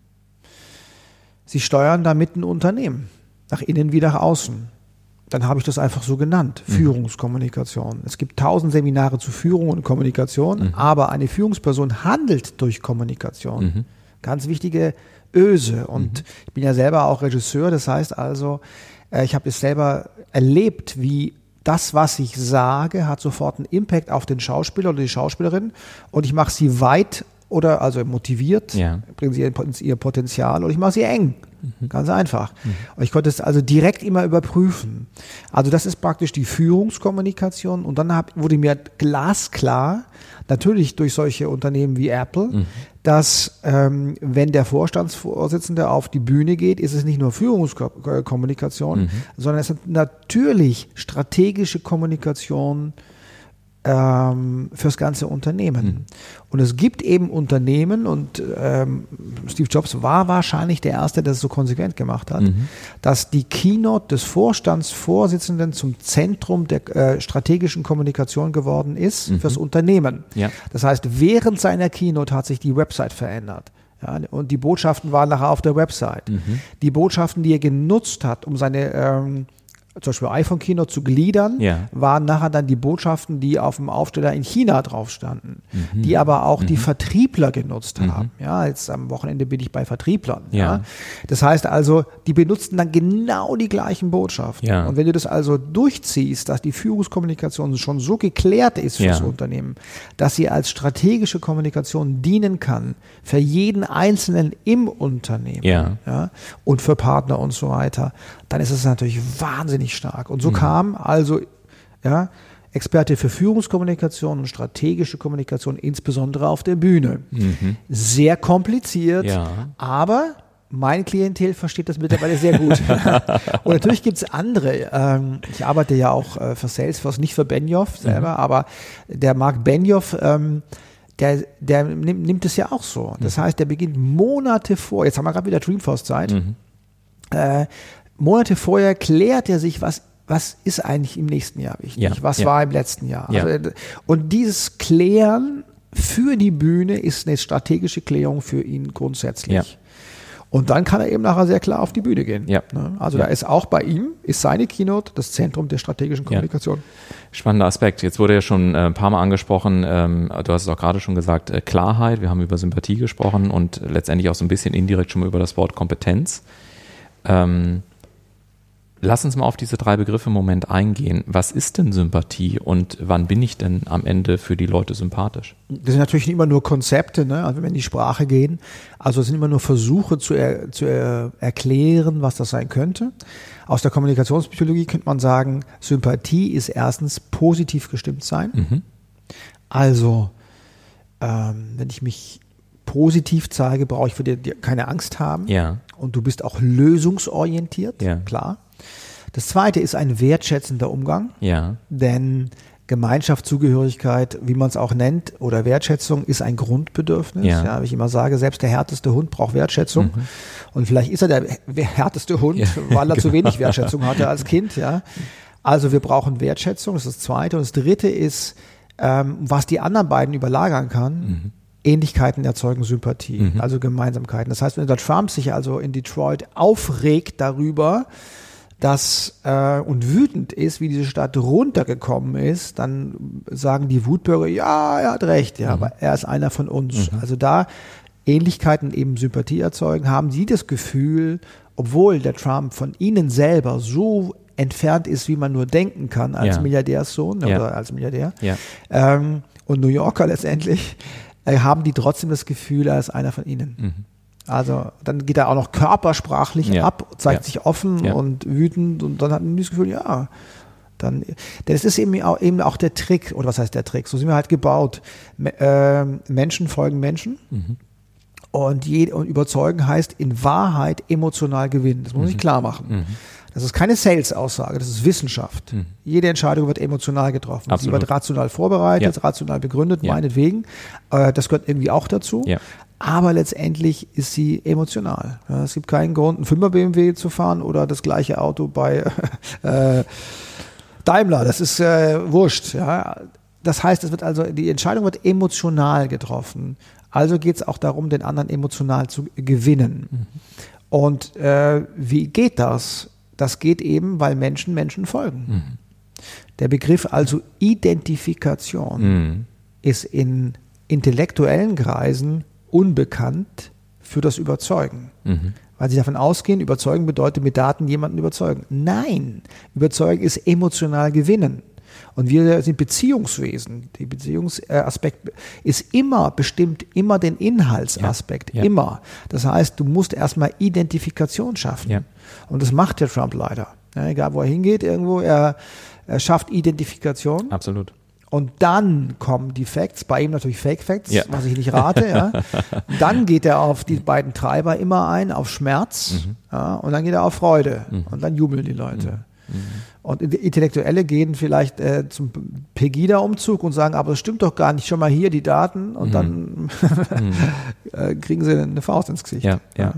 Sie steuern damit ein Unternehmen, nach innen wie nach außen. Dann habe ich das einfach so genannt, mhm. Führungskommunikation. Es gibt tausend Seminare zu Führung und Kommunikation, mhm. aber eine Führungsperson handelt durch Kommunikation. Mhm. Ganz wichtige Öse. Und mhm. ich bin ja selber auch Regisseur, das heißt also, äh, ich habe es selber erlebt, wie das, was ich sage, hat sofort einen Impact auf den Schauspieler oder die Schauspielerin und ich mache sie weit oder also motiviert, ja. bringen sie ihr Potenzial oder ich mache sie eng. Mhm. Ganz einfach. Mhm. Und ich konnte es also direkt immer überprüfen. Also das ist praktisch die Führungskommunikation und dann hab, wurde mir glasklar, natürlich durch solche Unternehmen wie Apple, mhm. Dass ähm, wenn der Vorstandsvorsitzende auf die Bühne geht, ist es nicht nur Führungskommunikation, mhm. sondern es ist natürlich strategische Kommunikation ähm, fürs ganze Unternehmen. Mhm. Und es gibt eben Unternehmen und ähm, Steve Jobs war wahrscheinlich der Erste, der es so konsequent gemacht hat, mhm. dass die Keynote des Vorstandsvorsitzenden zum Zentrum der äh, strategischen Kommunikation geworden ist mhm. fürs Unternehmen. Ja. Das heißt, während seiner Keynote hat sich die Website verändert. Ja, und die Botschaften waren nachher auf der Website. Mhm. Die Botschaften, die er genutzt hat, um seine ähm, zum Beispiel iPhone Kino zu gliedern, Ja. waren nachher dann die Botschaften, die auf dem Aufsteller in China drauf standen, Mhm. die aber auch die Vertriebler genutzt haben. Ja, jetzt am Wochenende bin ich bei Vertrieblern. Ja. Ja. Das heißt also, die benutzten dann genau die gleichen Botschaften. Ja. Und wenn du das also durchziehst, dass die Führungskommunikation schon so geklärt ist fürs Ja. Unternehmen, dass sie als strategische Kommunikation dienen kann für jeden Einzelnen im Unternehmen Ja. ja, und für Partner und so weiter, dann ist es natürlich wahnsinnig stark. Und so Mhm. kam also ja, Experte für Führungskommunikation und strategische Kommunikation, insbesondere auf der Bühne. Sehr kompliziert, Mhm. Ja. aber mein Klientel versteht das mittlerweile sehr gut. und natürlich gibt es andere. Ähm, ich arbeite ja auch äh, für Salesforce, nicht für Benioff selber, aber der Marc Benioff, ähm, der, der nimmt, nimmt es ja auch so. Das heißt, der beginnt Monate vor, jetzt haben wir gerade wieder Dreamforce-Zeit, äh, Monate vorher klärt er sich, was, was ist eigentlich im nächsten Jahr wichtig, Ja, was ja. war im letzten Jahr. Ja. Also, und dieses Klären für die Bühne ist eine strategische Klärung für ihn grundsätzlich. Ja. Und dann kann er eben nachher sehr klar auf die Bühne gehen. Ja. Ne? Also Ja. da ist auch bei ihm, ist seine Keynote das Zentrum der strategischen Kommunikation. Spannender Aspekt. Jetzt wurde ja schon äh, ein paar Mal angesprochen, ähm, du hast es auch gerade schon gesagt, äh, Klarheit. Wir haben über Sympathie gesprochen und letztendlich auch so ein bisschen indirekt schon mal über das Wort Kompetenz. Ähm, lass uns mal auf diese drei Begriffe im Moment eingehen. Was ist denn Sympathie und wann bin ich denn am Ende für die Leute sympathisch? Das sind natürlich immer nur Konzepte, ne? also wenn wir in die Sprache gehen. Also es sind immer nur Versuche zu, er, zu er, erklären, was das sein könnte. Aus der Kommunikationspsychologie könnte man sagen, Sympathie ist erstens positiv gestimmt sein. Also, ähm, wenn ich mich positiv zeige, brauche ich für dir dir keine Angst haben. Ja. Und du bist auch lösungsorientiert, Ja. klar. Das zweite ist ein wertschätzender Umgang. Ja. Denn Gemeinschaftszugehörigkeit, wie man es auch nennt, oder Wertschätzung ist ein Grundbedürfnis. Ja. Ja. wie ich immer sage, selbst der härteste Hund braucht Wertschätzung. Und vielleicht ist er der härteste Hund, Ja, weil er zu genau. wenig Wertschätzung hatte als Kind. Ja. Also wir brauchen Wertschätzung, das ist das Zweite. Und das Dritte ist, ähm, was die anderen beiden überlagern kann, Ähnlichkeiten erzeugen Sympathie, also Gemeinsamkeiten. Das heißt, wenn der Trump sich also in Detroit aufregt darüber, dass äh, und wütend ist, wie diese Stadt runtergekommen ist, dann sagen die Wutbürger, ja, er hat recht, ja, aber er ist einer von uns. Also da Ähnlichkeiten eben Sympathie erzeugen, haben sie das Gefühl, obwohl der Trump von ihnen selber so entfernt ist, wie man nur denken kann als Ja. Milliardärssohn Ja. oder als Milliardär, Ja. ähm, und New Yorker letztendlich, äh, haben die trotzdem das Gefühl, er ist einer von ihnen. Also dann geht er auch noch körpersprachlich Ja. ab, zeigt Ja. sich offen Ja. und wütend und dann hat man das Gefühl, ja, dann, denn es ist eben auch, eben auch der Trick, oder was heißt der Trick? So sind wir halt gebaut. Me- ähm, Menschen folgen Menschen. Und, je, und überzeugen heißt in Wahrheit emotional gewinnen. Das muss man sich klar machen. Das ist keine Sales-Aussage, das ist Wissenschaft. Jede Entscheidung wird emotional getroffen. Sie Absolut. wird rational vorbereitet, Ja. rational begründet, Ja. meinetwegen. Äh, das gehört irgendwie auch dazu. Ja. Aber letztendlich ist sie emotional. Ja, es gibt keinen Grund, einen 5er BMW zu fahren oder das gleiche Auto bei äh, Daimler. Das ist äh, wurscht. Ja. Das heißt, es wird also, die Entscheidung wird emotional getroffen. Also geht es auch darum, den anderen emotional zu gewinnen. Und äh, wie geht das? Das geht eben, weil Menschen Menschen folgen. Der Begriff also Identifikation Mhm. ist in intellektuellen Kreisen unbekannt für das Überzeugen. Mhm. Weil sie davon ausgehen, überzeugen bedeutet mit Daten jemanden überzeugen. Nein, überzeugen ist emotional gewinnen. Und wir sind Beziehungswesen. Der Beziehungsaspekt ist immer, bestimmt immer den Inhaltsaspekt. Ja, ja. Immer. Das heißt, du musst erstmal Identifikation schaffen. Ja. Und das macht der Trump leider. Egal, wo er hingeht, irgendwo, er, er schafft Identifikation. Absolut. Und dann kommen die Facts, bei ihm natürlich Fake Facts, Ja. was ich nicht rate. Ja. Dann geht er auf die beiden Treiber immer ein, auf Schmerz Mhm. ja, und dann geht er auf Freude und dann jubeln die Leute. Und Intellektuelle gehen vielleicht äh, zum Pegida-Umzug und sagen, aber das stimmt doch gar nicht, schon mal hier die Daten und dann äh, kriegen sie eine Faust ins Gesicht. Mhm. Ja, ja.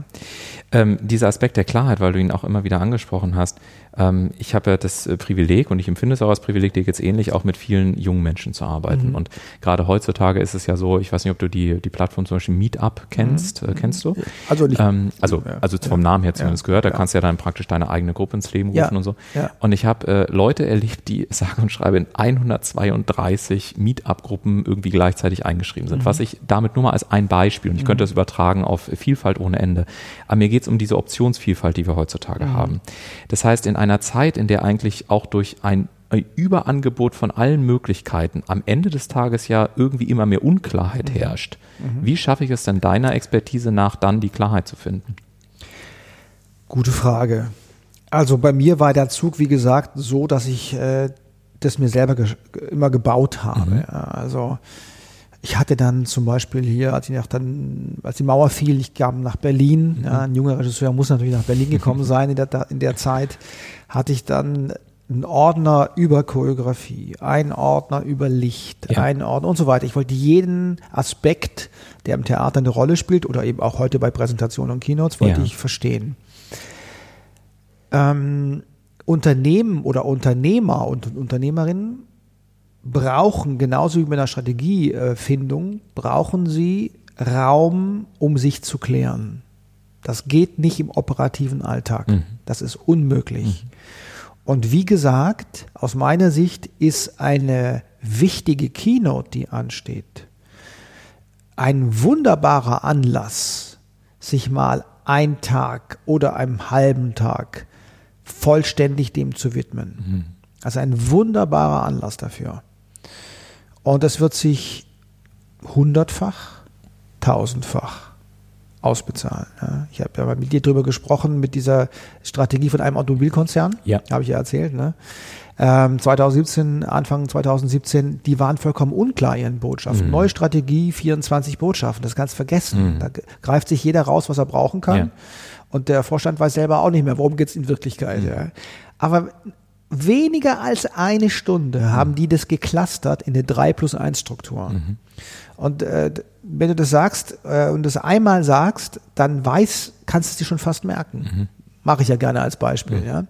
Ähm, dieser Aspekt der Klarheit, weil du ihn auch immer wieder angesprochen hast, ähm, ich habe ja das äh, Privileg und ich empfinde es auch als Privileg, dir jetzt ähnlich, auch mit vielen jungen Menschen zu arbeiten. Mhm. Und gerade heutzutage ist es ja so, ich weiß nicht, ob du die, die Plattform zum Beispiel Meetup kennst, mhm. äh, kennst du? Also nicht. Ähm, also, ja. also vom Namen her zumindest ja. gehört, da ja. kannst du ja dann praktisch deine eigene Gruppe ins Leben rufen und so. Und ich habe äh, Leute erlebt, die sage und schreibe in 132 Meetup-Gruppen irgendwie gleichzeitig eingeschrieben sind, mhm. was ich damit nur mal als ein Beispiel, und ich könnte mhm. das übertragen auf Vielfalt ohne Ende. Aber mir geht es um diese Optionsvielfalt, die wir heutzutage mhm. haben. Das heißt, in einer Zeit, in der eigentlich auch durch ein Überangebot von allen Möglichkeiten am Ende des Tages ja irgendwie immer mehr Unklarheit mhm. herrscht. Mhm. Wie schaffe ich es denn deiner Expertise nach, dann die Klarheit zu finden? Gute Frage. Also bei mir war der Zug, wie gesagt, so, dass ich äh, das mir selber immer gebaut habe. Mhm. Also ich hatte dann zum Beispiel hier, als, ich nach dann, als die Mauer fiel, ich kam nach Berlin, mhm. ja, ein junger Regisseur muss natürlich nach Berlin gekommen sein in der, in der Zeit, hatte ich dann einen Ordner über Choreografie, einen Ordner über Licht, ja. einen Ordner und so weiter. Ich wollte jeden Aspekt, der im Theater eine Rolle spielt oder eben auch heute bei Präsentationen und Keynotes, wollte ja. ich verstehen. Ähm, Unternehmen oder Unternehmer und Unternehmerinnen brauchen, genauso wie bei einer Strategiefindung, brauchen sie Raum, um sich zu klären. Das geht nicht im operativen Alltag. Mhm. Das ist unmöglich. Mhm. Und wie gesagt, aus meiner Sicht ist eine wichtige Keynote, die ansteht, ein wunderbarer Anlass, sich mal einen Tag oder einen halben Tag vollständig dem zu widmen. Mhm. Also ein wunderbarer Anlass dafür. Und das wird sich hundertfach, tausendfach ausbezahlen. Ja. Ich habe ja mal mit dir drüber gesprochen, mit dieser Strategie von einem Automobilkonzern. Ja. Habe ich ja erzählt. Ne? Ähm, 2017, Anfang 2017, die waren vollkommen unklar ihren Botschaften. Mhm. Neue Strategie, 24 Botschaften, das kannst vergessen. Mhm. Da greift sich jeder raus, was er brauchen kann. Ja. Und der Vorstand weiß selber auch nicht mehr, worum geht es in Wirklichkeit. Mhm. Ja. Aber weniger als eine Stunde mhm. haben die das geklustert in eine 3 plus 1 Struktur. Mhm. Und äh, wenn du das sagst äh, und das einmal sagst, dann weiß, kannst du es dir schon fast merken. Mhm. Mache ich ja gerne als Beispiel. Mhm. Ja.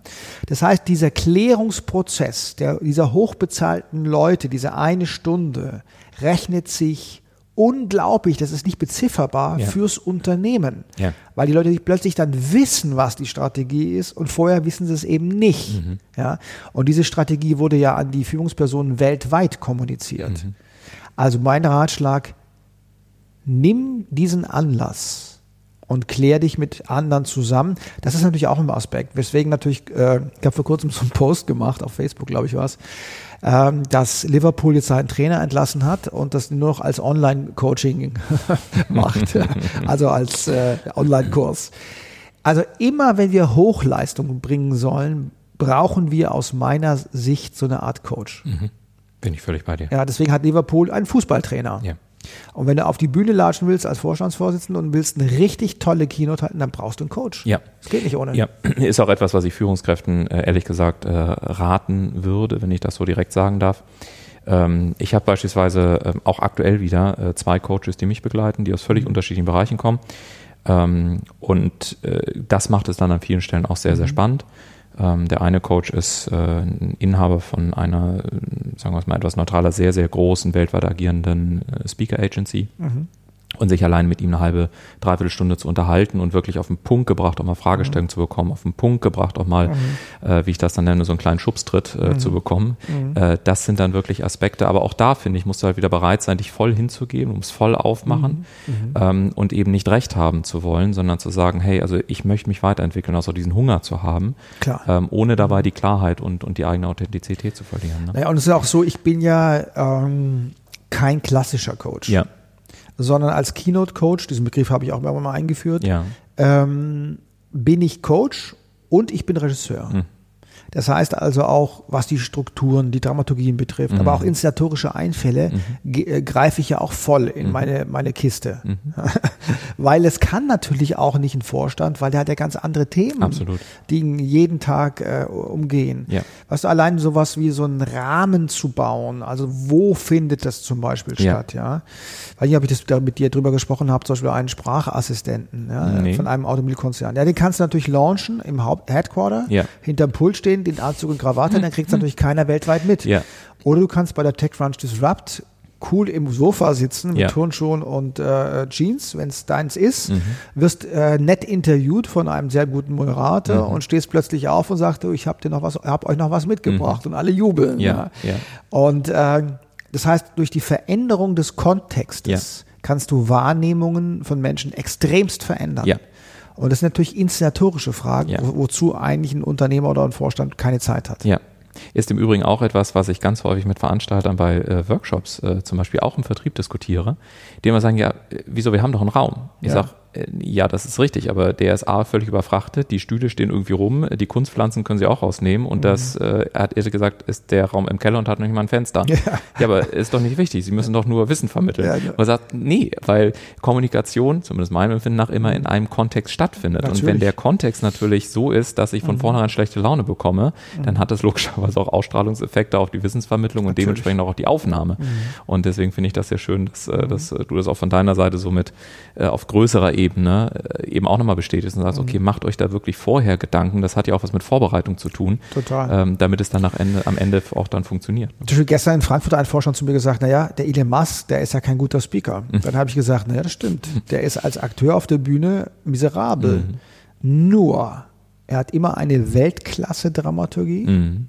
Das heißt, dieser Klärungsprozess der, dieser hochbezahlten Leute, diese eine Stunde, rechnet sich unglaublich, das ist nicht bezifferbar ja. fürs Unternehmen. Ja. Weil die Leute plötzlich dann wissen, was die Strategie ist und vorher wissen sie es eben nicht. Mhm. Ja? Und diese Strategie wurde ja an die Führungspersonen weltweit kommuniziert. Mhm. Also mein Ratschlag, nimm diesen Anlass und klär dich mit anderen zusammen. Das ist natürlich auch ein Aspekt, weswegen natürlich, äh, ich habe vor kurzem so einen Post gemacht, auf Facebook glaube ich was, ähm, dass Liverpool jetzt seinen Trainer entlassen hat und das nur noch als Online-Coaching macht, also als äh, Online-Kurs. Also immer, wenn wir Hochleistungen bringen sollen, brauchen wir aus meiner Sicht so eine Art Coach. Mhm. Bin ich völlig bei dir. Ja, deswegen hat Liverpool einen Fußballtrainer. Ja. Und wenn du auf die Bühne latschen willst als Vorstandsvorsitzender und willst eine richtig tolle Keynote halten, dann brauchst du einen Coach. Ja. Das geht nicht ohne. Ja, ist auch etwas, was ich Führungskräften äh, ehrlich gesagt äh, raten würde, wenn ich das so direkt sagen darf. Ähm, ich habe beispielsweise ähm, auch aktuell wieder äh, zwei Coaches, die mich begleiten, die aus völlig mhm. unterschiedlichen Bereichen kommen. Ähm, und das macht es dann an vielen Stellen auch sehr, sehr mhm. Ähm, der eine Coach ist äh, Inhaber von einer, sagen wir es mal etwas neutraler, sehr, sehr großen, weltweit agierenden äh, Speaker Agency. Mhm und sich allein mit ihm eine halbe, dreiviertel Stunde zu unterhalten und wirklich auf den Punkt gebracht, auch mal Fragestellungen mhm. zu bekommen, auf den Punkt gebracht, auch mal, mhm. äh, wie ich das dann nenne, so einen kleinen Schubstritt äh, mhm. zu bekommen. Mhm. Äh, das sind dann wirklich Aspekte, aber auch da, finde ich, musst du halt wieder bereit sein, dich voll hinzugeben, ums voll aufmachen mhm. Mhm. ähm, und eben nicht recht haben zu wollen, sondern zu sagen, hey, also ich möchte mich weiterentwickeln, also diesen Hunger zu haben, ähm, ohne dabei die Klarheit und, und die eigene Authentizität zu verlieren. Ne? Naja, und es ist auch so, ich bin ja ähm, kein klassischer Coach. Ja sondern als Keynote-Coach, diesen Begriff habe ich auch irgendwann mal eingeführt, ja. ähm, bin ich Coach und ich bin Regisseur. Hm. Das heißt also auch, was die Strukturen, die Dramaturgien betrifft, Mhm. aber auch inszenatorische Einfälle, ge- äh, greife ich ja auch voll in Mhm. meine, meine Kiste. weil es kann natürlich auch nicht ein Vorstand, weil der hat ja ganz andere Themen, Absolut. die ihn jeden Tag äh, umgehen. Ja. Weißt du, allein sowas wie so einen Rahmen zu bauen, also wo findet das zum Beispiel Ja. statt, ja? Weil ich, ob ich das da mit dir drüber gesprochen habe, zum Beispiel einen Sprachassistenten ja, Nee. von einem Automobilkonzern. Ja, den kannst du natürlich launchen im Haupt Headquarter, Ja. hinterm Pult stehen, den Anzug und Krawatte, dann kriegt es natürlich keiner weltweit mit. Ja. Oder du kannst bei der TechCrunch Disrupt cool im Sofa sitzen mit Ja. Turnschuhen und äh, Jeans, wenn es deins ist, Mhm. wirst äh, nett interviewt von einem sehr guten Moderator Mhm. und stehst plötzlich auf und sagst, du, ich habe dir noch was, hab euch noch was mitgebracht und alle jubeln. Mhm. Ja, ja. Und äh, das heißt, durch die Veränderung des Kontextes kannst du Wahrnehmungen von Menschen extremst verändern. Und das sind natürlich inszenatorische Fragen, Ja. wo, wozu eigentlich ein Unternehmer oder ein Vorstand keine Zeit hat. Ja. Ist im Übrigen auch etwas, was ich ganz häufig mit Veranstaltern bei äh, Workshops, äh, zum Beispiel auch im Vertrieb diskutiere, die immer sagen, ja, äh, wieso, wir haben doch einen Raum. Ich Ja. sag, äh, ja, das ist richtig, aber der ist A, völlig überfrachtet, die Stühle stehen irgendwie rum, die Kunstpflanzen können sie auch rausnehmen und das, äh, er hat ehrlich gesagt, ist der Raum im Keller und hat noch nicht mal ein Fenster. Ja. Ja, aber ist doch nicht wichtig, sie müssen doch nur Wissen vermitteln. Ja, ja. Und er sagt, nee, weil Kommunikation, zumindest meinem Empfinden nach, immer in einem Kontext stattfindet. Und Natürlich. wenn der Kontext natürlich so ist, dass ich von vornherein schlechte Laune bekomme, dann hat das logischerweise auch Ausstrahlungseffekte auf die Wissensvermittlung und Natürlich. dementsprechend auch auf die Aufnahme. Und deswegen finde ich das sehr schön, dass, äh, dass äh, du das auch von deiner Seite so mit äh, auf größerer Ebene äh, eben auch nochmal bestätigst und sagst, okay, macht euch da wirklich vorher Gedanken. Das hat ja auch was mit Vorbereitung zu tun, Total. ähm, damit es dann nach Ende, am Ende auch dann funktioniert. Zum Beispiel gestern in Frankfurt hat ein Vorstand zu mir gesagt, naja, der Elon Musk, der ist ja kein guter Speaker. Mhm. Dann habe ich gesagt, naja, das stimmt. Der ist als Akteur auf der Bühne miserabel. Mhm. Nur, er hat immer eine Weltklasse-Dramaturgie Mhm.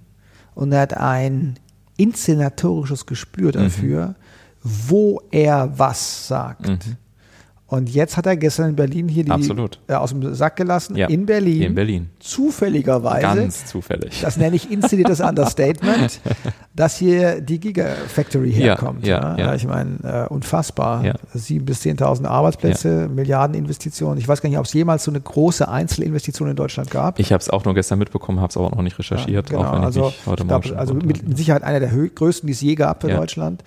und er hat ein inszenatorisches Gespür dafür, wo er was sagt. Mhm. Und jetzt hat er gestern in Berlin hier die Absolut. Äh, aus dem Sack gelassen, Ja, in Berlin, in Berlin. zufälligerweise, Ganz zufällig. das nenne ich inszeniertes Understatement, dass hier die Gigafactory herkommt. ja, ja. Ich meine, äh, unfassbar. Sieben bis 10.000 Arbeitsplätze, Milliardeninvestitionen. Ich weiß gar nicht, ob es jemals so eine große Einzelinvestition in Deutschland gab. Ich habe es auch nur gestern mitbekommen, habe es aber auch noch nicht recherchiert, genau. auch wenn ich also, glaub, also mit, Sicherheit einer der größten, die es je gab für. Deutschland.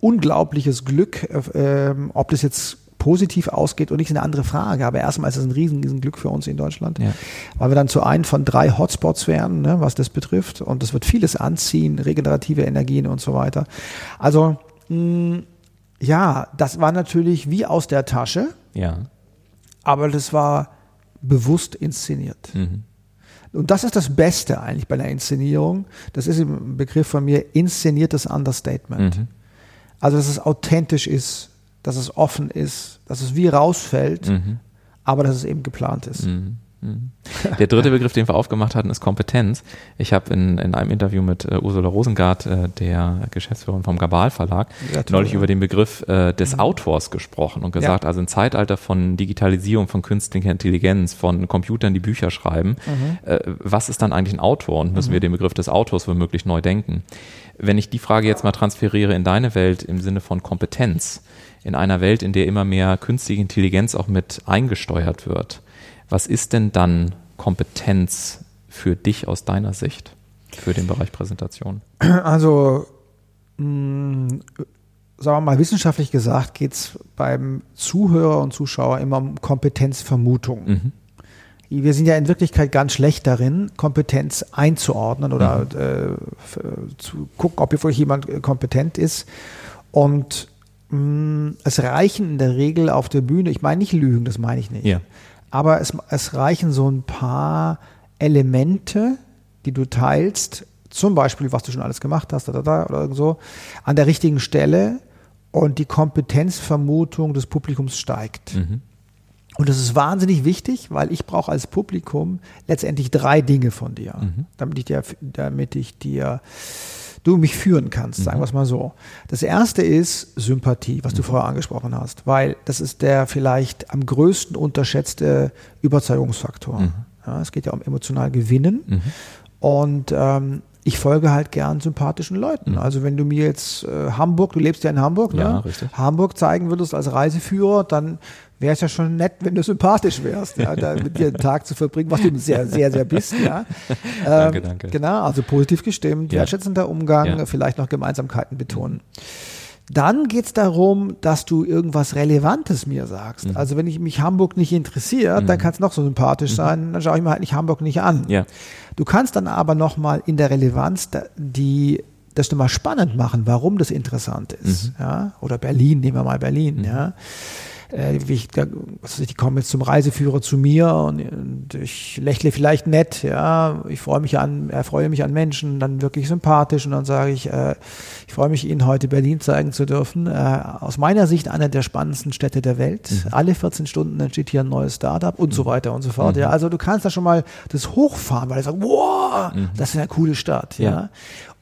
Unglaubliches Glück. äh, Ähm, ob das jetzt positiv ausgeht und nicht ist eine andere Frage. Aber erstmal ist es ein riesen, riesen Glück für uns in Deutschland, Ja. weil wir dann zu einem von drei Hotspots werden, ne, was das betrifft. Und das wird vieles anziehen, regenerative Energien und so weiter. Also mh, ja, das war natürlich wie aus der Tasche, Ja. aber das war bewusst inszeniert. Mhm. Und das ist das Beste eigentlich bei einer Inszenierung. Das ist im Begriff von mir inszeniertes Understatement. Mhm. Also, dass es authentisch ist, dass es offen ist, dass es wie rausfällt, Mhm. aber dass es eben geplant ist. Mhm. Mhm. Der dritte Begriff, den wir aufgemacht hatten, ist Kompetenz. Ich habe in, in einem Interview mit äh, Ursula Rosengart, äh, der Geschäftsführerin vom Gabal Verlag, Ja, toll, neulich ja. über den Begriff äh, des Autors gesprochen und gesagt, also im Zeitalter von Digitalisierung, von künstlicher Intelligenz, von Computern, die Bücher schreiben, äh, was ist dann eigentlich ein Autor und müssen wir den Begriff des Autors womöglich neu denken? Wenn ich die Frage jetzt mal transferiere in deine Welt im Sinne von Kompetenz, in einer Welt, in der immer mehr künstliche Intelligenz auch mit eingesteuert wird, was ist denn dann Kompetenz für dich aus deiner Sicht für den Bereich Präsentation? Also, mh, sagen wir mal, wissenschaftlich gesagt geht es beim Zuhörer und Zuschauer immer um Kompetenzvermutung. Mhm. Wir sind ja in Wirklichkeit ganz schlecht darin, Kompetenz einzuordnen oder Mhm. äh, zu gucken, ob hier wirklich jemand äh, kompetent ist. Und mh, es reichen in der Regel auf der Bühne, ich meine nicht Lügen, das meine ich nicht. Ja. Aber es, es reichen so ein paar Elemente, die du teilst, zum Beispiel, was du schon alles gemacht hast, da, da, da, oder so, an der richtigen Stelle und die Kompetenzvermutung des Publikums steigt. Mhm. Und das ist wahnsinnig wichtig, weil ich brauche als Publikum letztendlich drei Dinge von dir, Mhm. damit ich dir, damit ich dir, du mich führen kannst, sagen wir es mal so. Das erste ist Sympathie, was du vorher angesprochen hast, weil das ist der vielleicht am größten unterschätzte Überzeugungsfaktor. Mhm. Ja, es geht ja um emotional Gewinnen. Mhm. Und ähm, ich folge halt gern sympathischen Leuten. Mhm. Also wenn du mir jetzt äh, Hamburg, du lebst ja in Hamburg, ne? Ja, richtig. Hamburg zeigen würdest als Reiseführer, dann wäre es ja schon nett, wenn du sympathisch wärst, ja, da mit dir einen Tag zu verbringen, was du sehr, sehr, sehr bist, ja. Ähm, danke, danke. Genau, also positiv gestimmt, Ja. wertschätzender Umgang, Ja. vielleicht noch Gemeinsamkeiten betonen. Dann geht's darum, dass du irgendwas Relevantes mir sagst. Mhm. Also wenn ich mich Hamburg nicht interessiert, dann kann es noch so sympathisch sein, dann schaue ich mir halt nicht Hamburg nicht an. Ja. Du kannst dann aber nochmal in der Relevanz die das nochmal spannend machen, warum das interessant ist. Ja? Oder Berlin, nehmen wir mal Berlin, ja. Äh, ich, da- ich, die kommen jetzt zum Reiseführer zu mir und, und ich lächle vielleicht nett, ja. Ich freue mich an, erfreue mich an Menschen, dann wirklich sympathisch und dann sage ich, äh, ich freue mich, Ihnen heute Berlin zeigen zu dürfen. Äh, aus meiner Sicht einer der spannendsten Städte der Welt. Alle 14 Stunden entsteht hier ein neues Startup und so weiter und so fort. Ja, also du kannst da schon mal das hochfahren, weil du sagst, wow, das ist eine coole Stadt. Ja. Ja.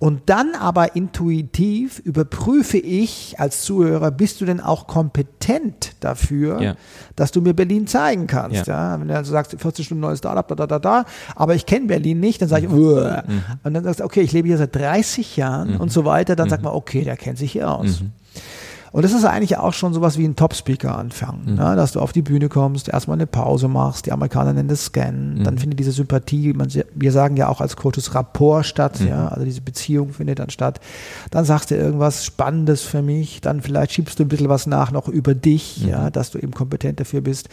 Und dann aber intuitiv überprüfe ich als Zuhörer, bist du denn auch kompetent dafür, Ja. dass du mir Berlin zeigen kannst? Ja. Wenn du also sagst, 14 Stunden neues Startup, da, da, da, da, aber ich kenne Berlin nicht, dann sage ich, "Uah." und dann sagst du, okay, ich lebe hier seit 30 Jahren und so weiter, dann sagt man, okay, der kennt sich hier aus. Und das ist eigentlich auch schon sowas wie ein Top-Speaker anfangen, ne? dass du auf die Bühne kommst, erstmal eine Pause machst, die Amerikaner nennen das Scan, dann findet diese Sympathie, man, wir sagen ja auch als Coaches Rapport statt, ja, also diese Beziehung findet dann statt. Dann sagst du irgendwas Spannendes für mich, dann vielleicht schiebst du ein bisschen was nach noch über dich, ja, dass du eben kompetent dafür bist.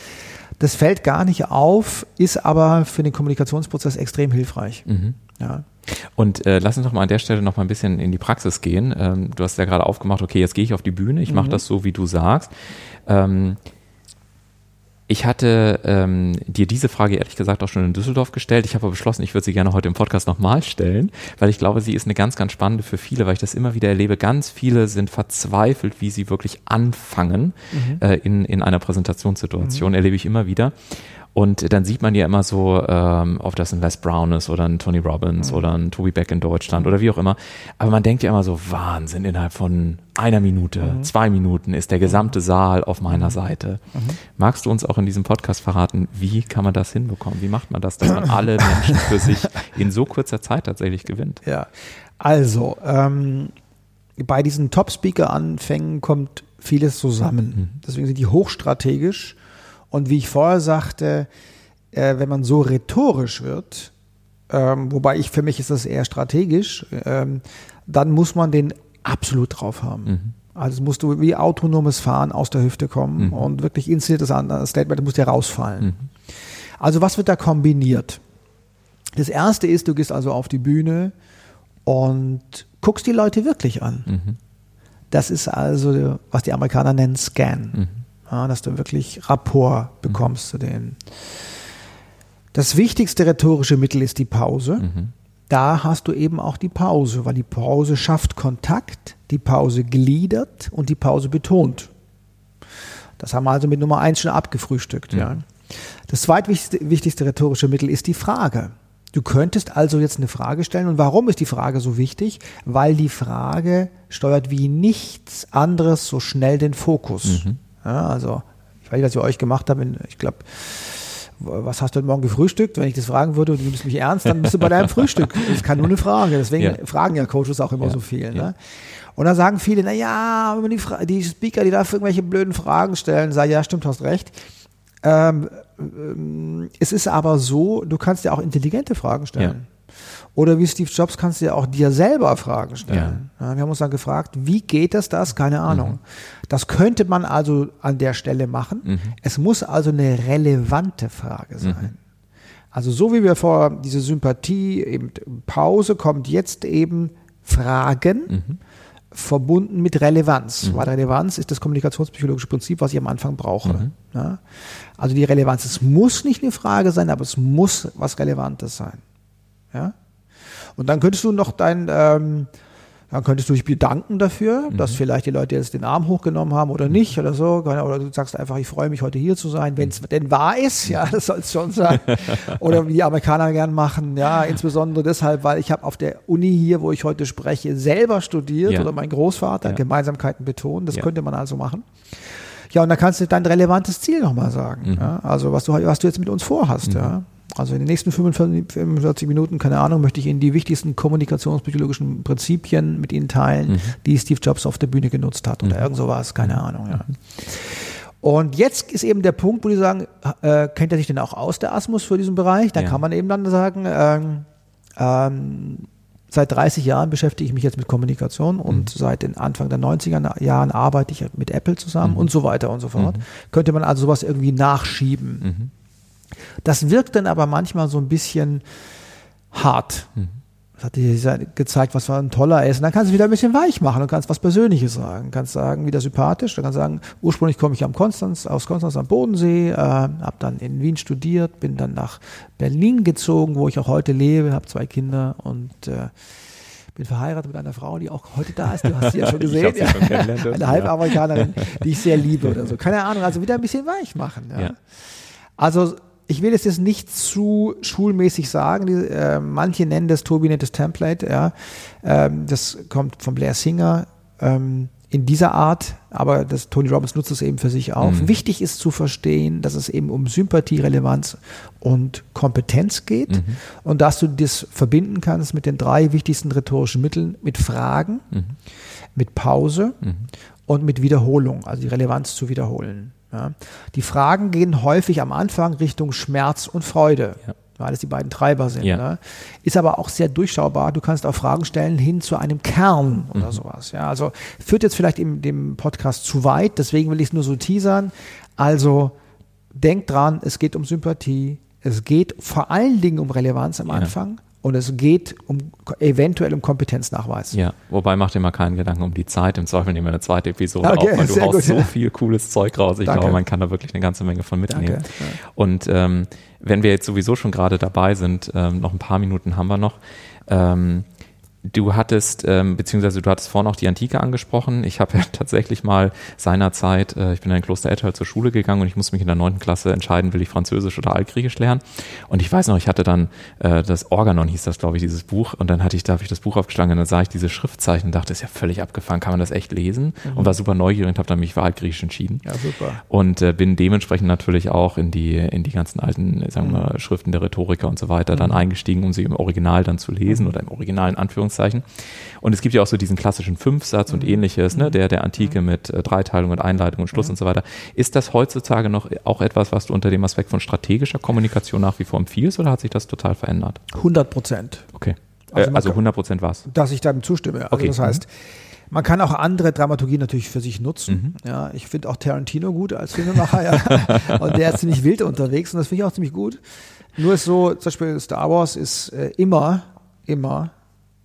Das fällt gar nicht auf, ist aber für den Kommunikationsprozess extrem hilfreich. Ja. Und äh, lass uns doch mal an der Stelle noch mal ein bisschen in die Praxis gehen. Ähm, du hast ja gerade aufgemacht, okay, jetzt gehe ich auf die Bühne, ich mache das so, wie du sagst. Ähm, ich hatte ähm, dir diese Frage ehrlich gesagt auch schon in Düsseldorf gestellt. Ich habe aber beschlossen, ich würde sie gerne heute im Podcast nochmal stellen, weil ich glaube, sie ist eine ganz, ganz spannende für viele, weil ich das immer wieder erlebe. Ganz viele sind verzweifelt, wie sie wirklich anfangen äh, in, in einer Präsentationssituation, erlebe ich immer wieder. Und dann sieht man ja immer so, ähm, ob das ein Les Brown ist oder ein Tony Robbins oder ein Toby Beck in Deutschland oder wie auch immer. Aber man denkt ja immer so, Wahnsinn, innerhalb von einer Minute, zwei Minuten ist der gesamte Saal auf meiner Seite. Magst du uns auch in diesem Podcast verraten, wie kann man das hinbekommen? Wie macht man das, dass man alle Menschen für sich in so kurzer Zeit tatsächlich gewinnt? Ja, also ähm, bei diesen Top-Speaker-Anfängen kommt vieles zusammen. Deswegen sind die hochstrategisch. Und wie ich vorher sagte, äh, wenn man so rhetorisch wird, ähm, wobei ich für mich ist das eher strategisch, ähm, dann muss man den absolut drauf haben. Also es musst du wie autonomes Fahren aus der Hüfte kommen und wirklich inszeniertes An- Statement muss dir rausfallen. Also was wird da kombiniert? Das erste ist, du gehst also auf die Bühne und guckst die Leute wirklich an. Das ist also, was die Amerikaner nennen, Scan. Ja, dass du wirklich Rapport bekommst zu denen. Das wichtigste rhetorische Mittel ist die Pause. Da hast du eben auch die Pause, weil die Pause schafft Kontakt, die Pause gliedert und die Pause betont. Das haben wir also mit Nummer eins schon abgefrühstückt. Ja. Das zweitwichtigste wichtigste rhetorische Mittel ist die Frage. Du könntest also jetzt eine Frage stellen. Und warum ist die Frage so wichtig? Weil die Frage steuert wie nichts anderes so schnell den Fokus. Ja, also, ich weiß nicht, was ich euch gemacht habe. Ich glaube, was hast du heute Morgen gefrühstückt? Wenn ich das fragen würde und du nimmst mich ernst, dann bist du bei deinem Frühstück. Das kann nur eine Frage. Deswegen Ja. fragen ja Coaches auch immer Ja. so viel. Ne? Und dann sagen viele, na ja, aber die, Fra- die Speaker, die da irgendwelche blöden Fragen stellen, sagen, ja, stimmt, hast recht. Ähm, ähm, es ist aber so, du kannst ja auch intelligente Fragen stellen. Oder wie Steve Jobs kannst du ja auch dir selber Fragen stellen. Ja. wir haben uns dann gefragt, wie geht das das? Keine Ahnung. Das könnte man also an der Stelle machen. Es muss also eine relevante Frage sein. Also so wie wir vor diese Sympathie, eben Pause, kommt jetzt eben Fragen verbunden mit Relevanz. Weil Relevanz ist das kommunikationspsychologische Prinzip, was ich am Anfang brauche. Ja? Also die Relevanz, es muss nicht eine Frage sein, aber es muss was Relevantes sein. Ja? Und dann könntest du noch dein, ähm, dann könntest du dich bedanken dafür, dass vielleicht die Leute jetzt den Arm hochgenommen haben oder nicht oder so. Oder du sagst einfach, ich freue mich heute hier zu sein, wenn es denn wahr ist, ja, das soll es schon sein. Oder wie die Amerikaner gern machen, ja, insbesondere deshalb, weil ich habe auf der Uni hier, wo ich heute spreche, selber studiert Ja. oder mein Großvater, Ja. Gemeinsamkeiten betonen, das Ja. könnte man also machen. Ja, und dann kannst du dein relevantes Ziel nochmal sagen. Mhm. Ja? Also was du, was du jetzt mit uns vorhast. Ja? Also in den nächsten 45, 45 Minuten, keine Ahnung, möchte ich Ihnen die wichtigsten kommunikationspsychologischen Prinzipien mit Ihnen teilen, mhm. die Steve Jobs auf der Bühne genutzt hat oder mhm. irgend sowas, keine Ahnung. Ja. Und jetzt ist eben der Punkt, wo die sagen, äh, kennt er sich denn auch aus, der Asmus, für diesen Bereich? Da ja. kann man eben dann sagen, ähm, ähm, seit 30 Jahren beschäftige ich mich jetzt mit Kommunikation und mhm. seit den Anfang der 90er Jahren arbeite ich mit Apple zusammen mhm. und so weiter und so fort. Mhm. Könnte man also sowas irgendwie nachschieben. Mhm. Das wirkt dann aber manchmal so ein bisschen hart. Mhm. Das hat dir gezeigt, was für ein toller ist. Und dann kannst du wieder ein bisschen weich machen und kannst was Persönliches sagen. Kannst sagen, wieder sympathisch. Du kannst sagen, ursprünglich komme ich am Konstanz, aus Konstanz am Bodensee, äh, habe dann in Wien studiert, bin dann nach Berlin gezogen, wo ich auch heute lebe, habe zwei Kinder und äh, bin verheiratet mit einer Frau, die auch heute da ist. Du hast sie ja schon gesehen. Ja, schon eine Halbamerikanerin, die ich sehr liebe oder so. Keine Ahnung, also wieder ein bisschen weich machen. Ja. ja. Also ich will es jetzt nicht zu schulmäßig sagen. Die, äh, manche nennen das das Template. Ja, ähm, das kommt von Blair Singer ähm, in dieser Art, aber das Tony Robbins nutzt es eben für sich auch. Mhm. Wichtig ist zu verstehen, dass es eben um Sympathie, Relevanz und Kompetenz geht mhm. und dass du das verbinden kannst mit den drei wichtigsten rhetorischen Mitteln: mit Fragen, mhm. mit Pause mhm. und mit Wiederholung, also die Relevanz zu wiederholen. Ja. Die Fragen gehen häufig am Anfang Richtung Schmerz und Freude. Ja weil es die beiden Treiber sind. Ja. Ne? Ist aber auch sehr durchschaubar. Du kannst auch Fragen stellen hin zu einem Kern oder mhm. sowas. Ja, also führt jetzt vielleicht in dem Podcast zu weit, deswegen will ich es nur so teasern. Also denk dran, es geht um Sympathie, es geht vor allen Dingen um Relevanz am. Anfang. Und es geht um eventuell um Kompetenznachweis. Ja, wobei macht dir mal keinen Gedanken um die Zeit. Im Zweifel nehmen wir eine zweite Episode okay, auf, weil du haust gut, so ja. viel cooles Zeug raus. Ich Danke. glaube, man kann da wirklich eine ganze Menge von mitnehmen. Danke. Und ähm, wenn wir jetzt sowieso schon gerade dabei sind, ähm, noch ein paar Minuten haben wir noch. Ähm, Du hattest, ähm, beziehungsweise du hattest vorhin auch die Antike angesprochen. Ich habe ja tatsächlich mal seinerzeit, äh, ich bin in Kloster Ettal zur Schule gegangen und ich musste mich in der neunten Klasse entscheiden, will ich Französisch oder Altgriechisch lernen. Und ich weiß noch, ich hatte dann äh, das Organon hieß das, glaube ich, dieses Buch. Und dann hatte ich, da habe ich das Buch aufgeschlagen und dann sah ich diese Schriftzeichen und dachte, ist ja völlig abgefahren, kann man das echt lesen? Mhm. Und war super neugierig und habe dann mich für Altgriechisch entschieden. Ja, super. Und äh, bin dementsprechend natürlich auch in die, in die ganzen alten, sagen wir mhm. Schriften der Rhetoriker und so weiter mhm. dann eingestiegen, um sie im Original dann zu lesen mhm. oder im originalen Anführungszeichen Anführungszeichen. Und es gibt ja auch so diesen klassischen Fünfsatz und mhm. ähnliches, ne, der der Antike mhm. mit äh, Dreiteilung und Einleitung und Schluss mhm. und so weiter. Ist das heutzutage noch auch etwas, was du unter dem Aspekt von strategischer Kommunikation nach wie vor empfiehlst oder hat sich das total verändert? 100 Prozent. Okay. Also, äh, also 100 Prozent was? Dass ich dann zustimme. Also okay. Das heißt, man kann auch andere Dramaturgie natürlich für sich nutzen. Mhm. Ja, ich finde auch Tarantino gut als Filmemacher, ja. Und der ist ziemlich wild unterwegs und das finde ich auch ziemlich gut. Nur ist so, zum Beispiel Star Wars ist äh, immer, immer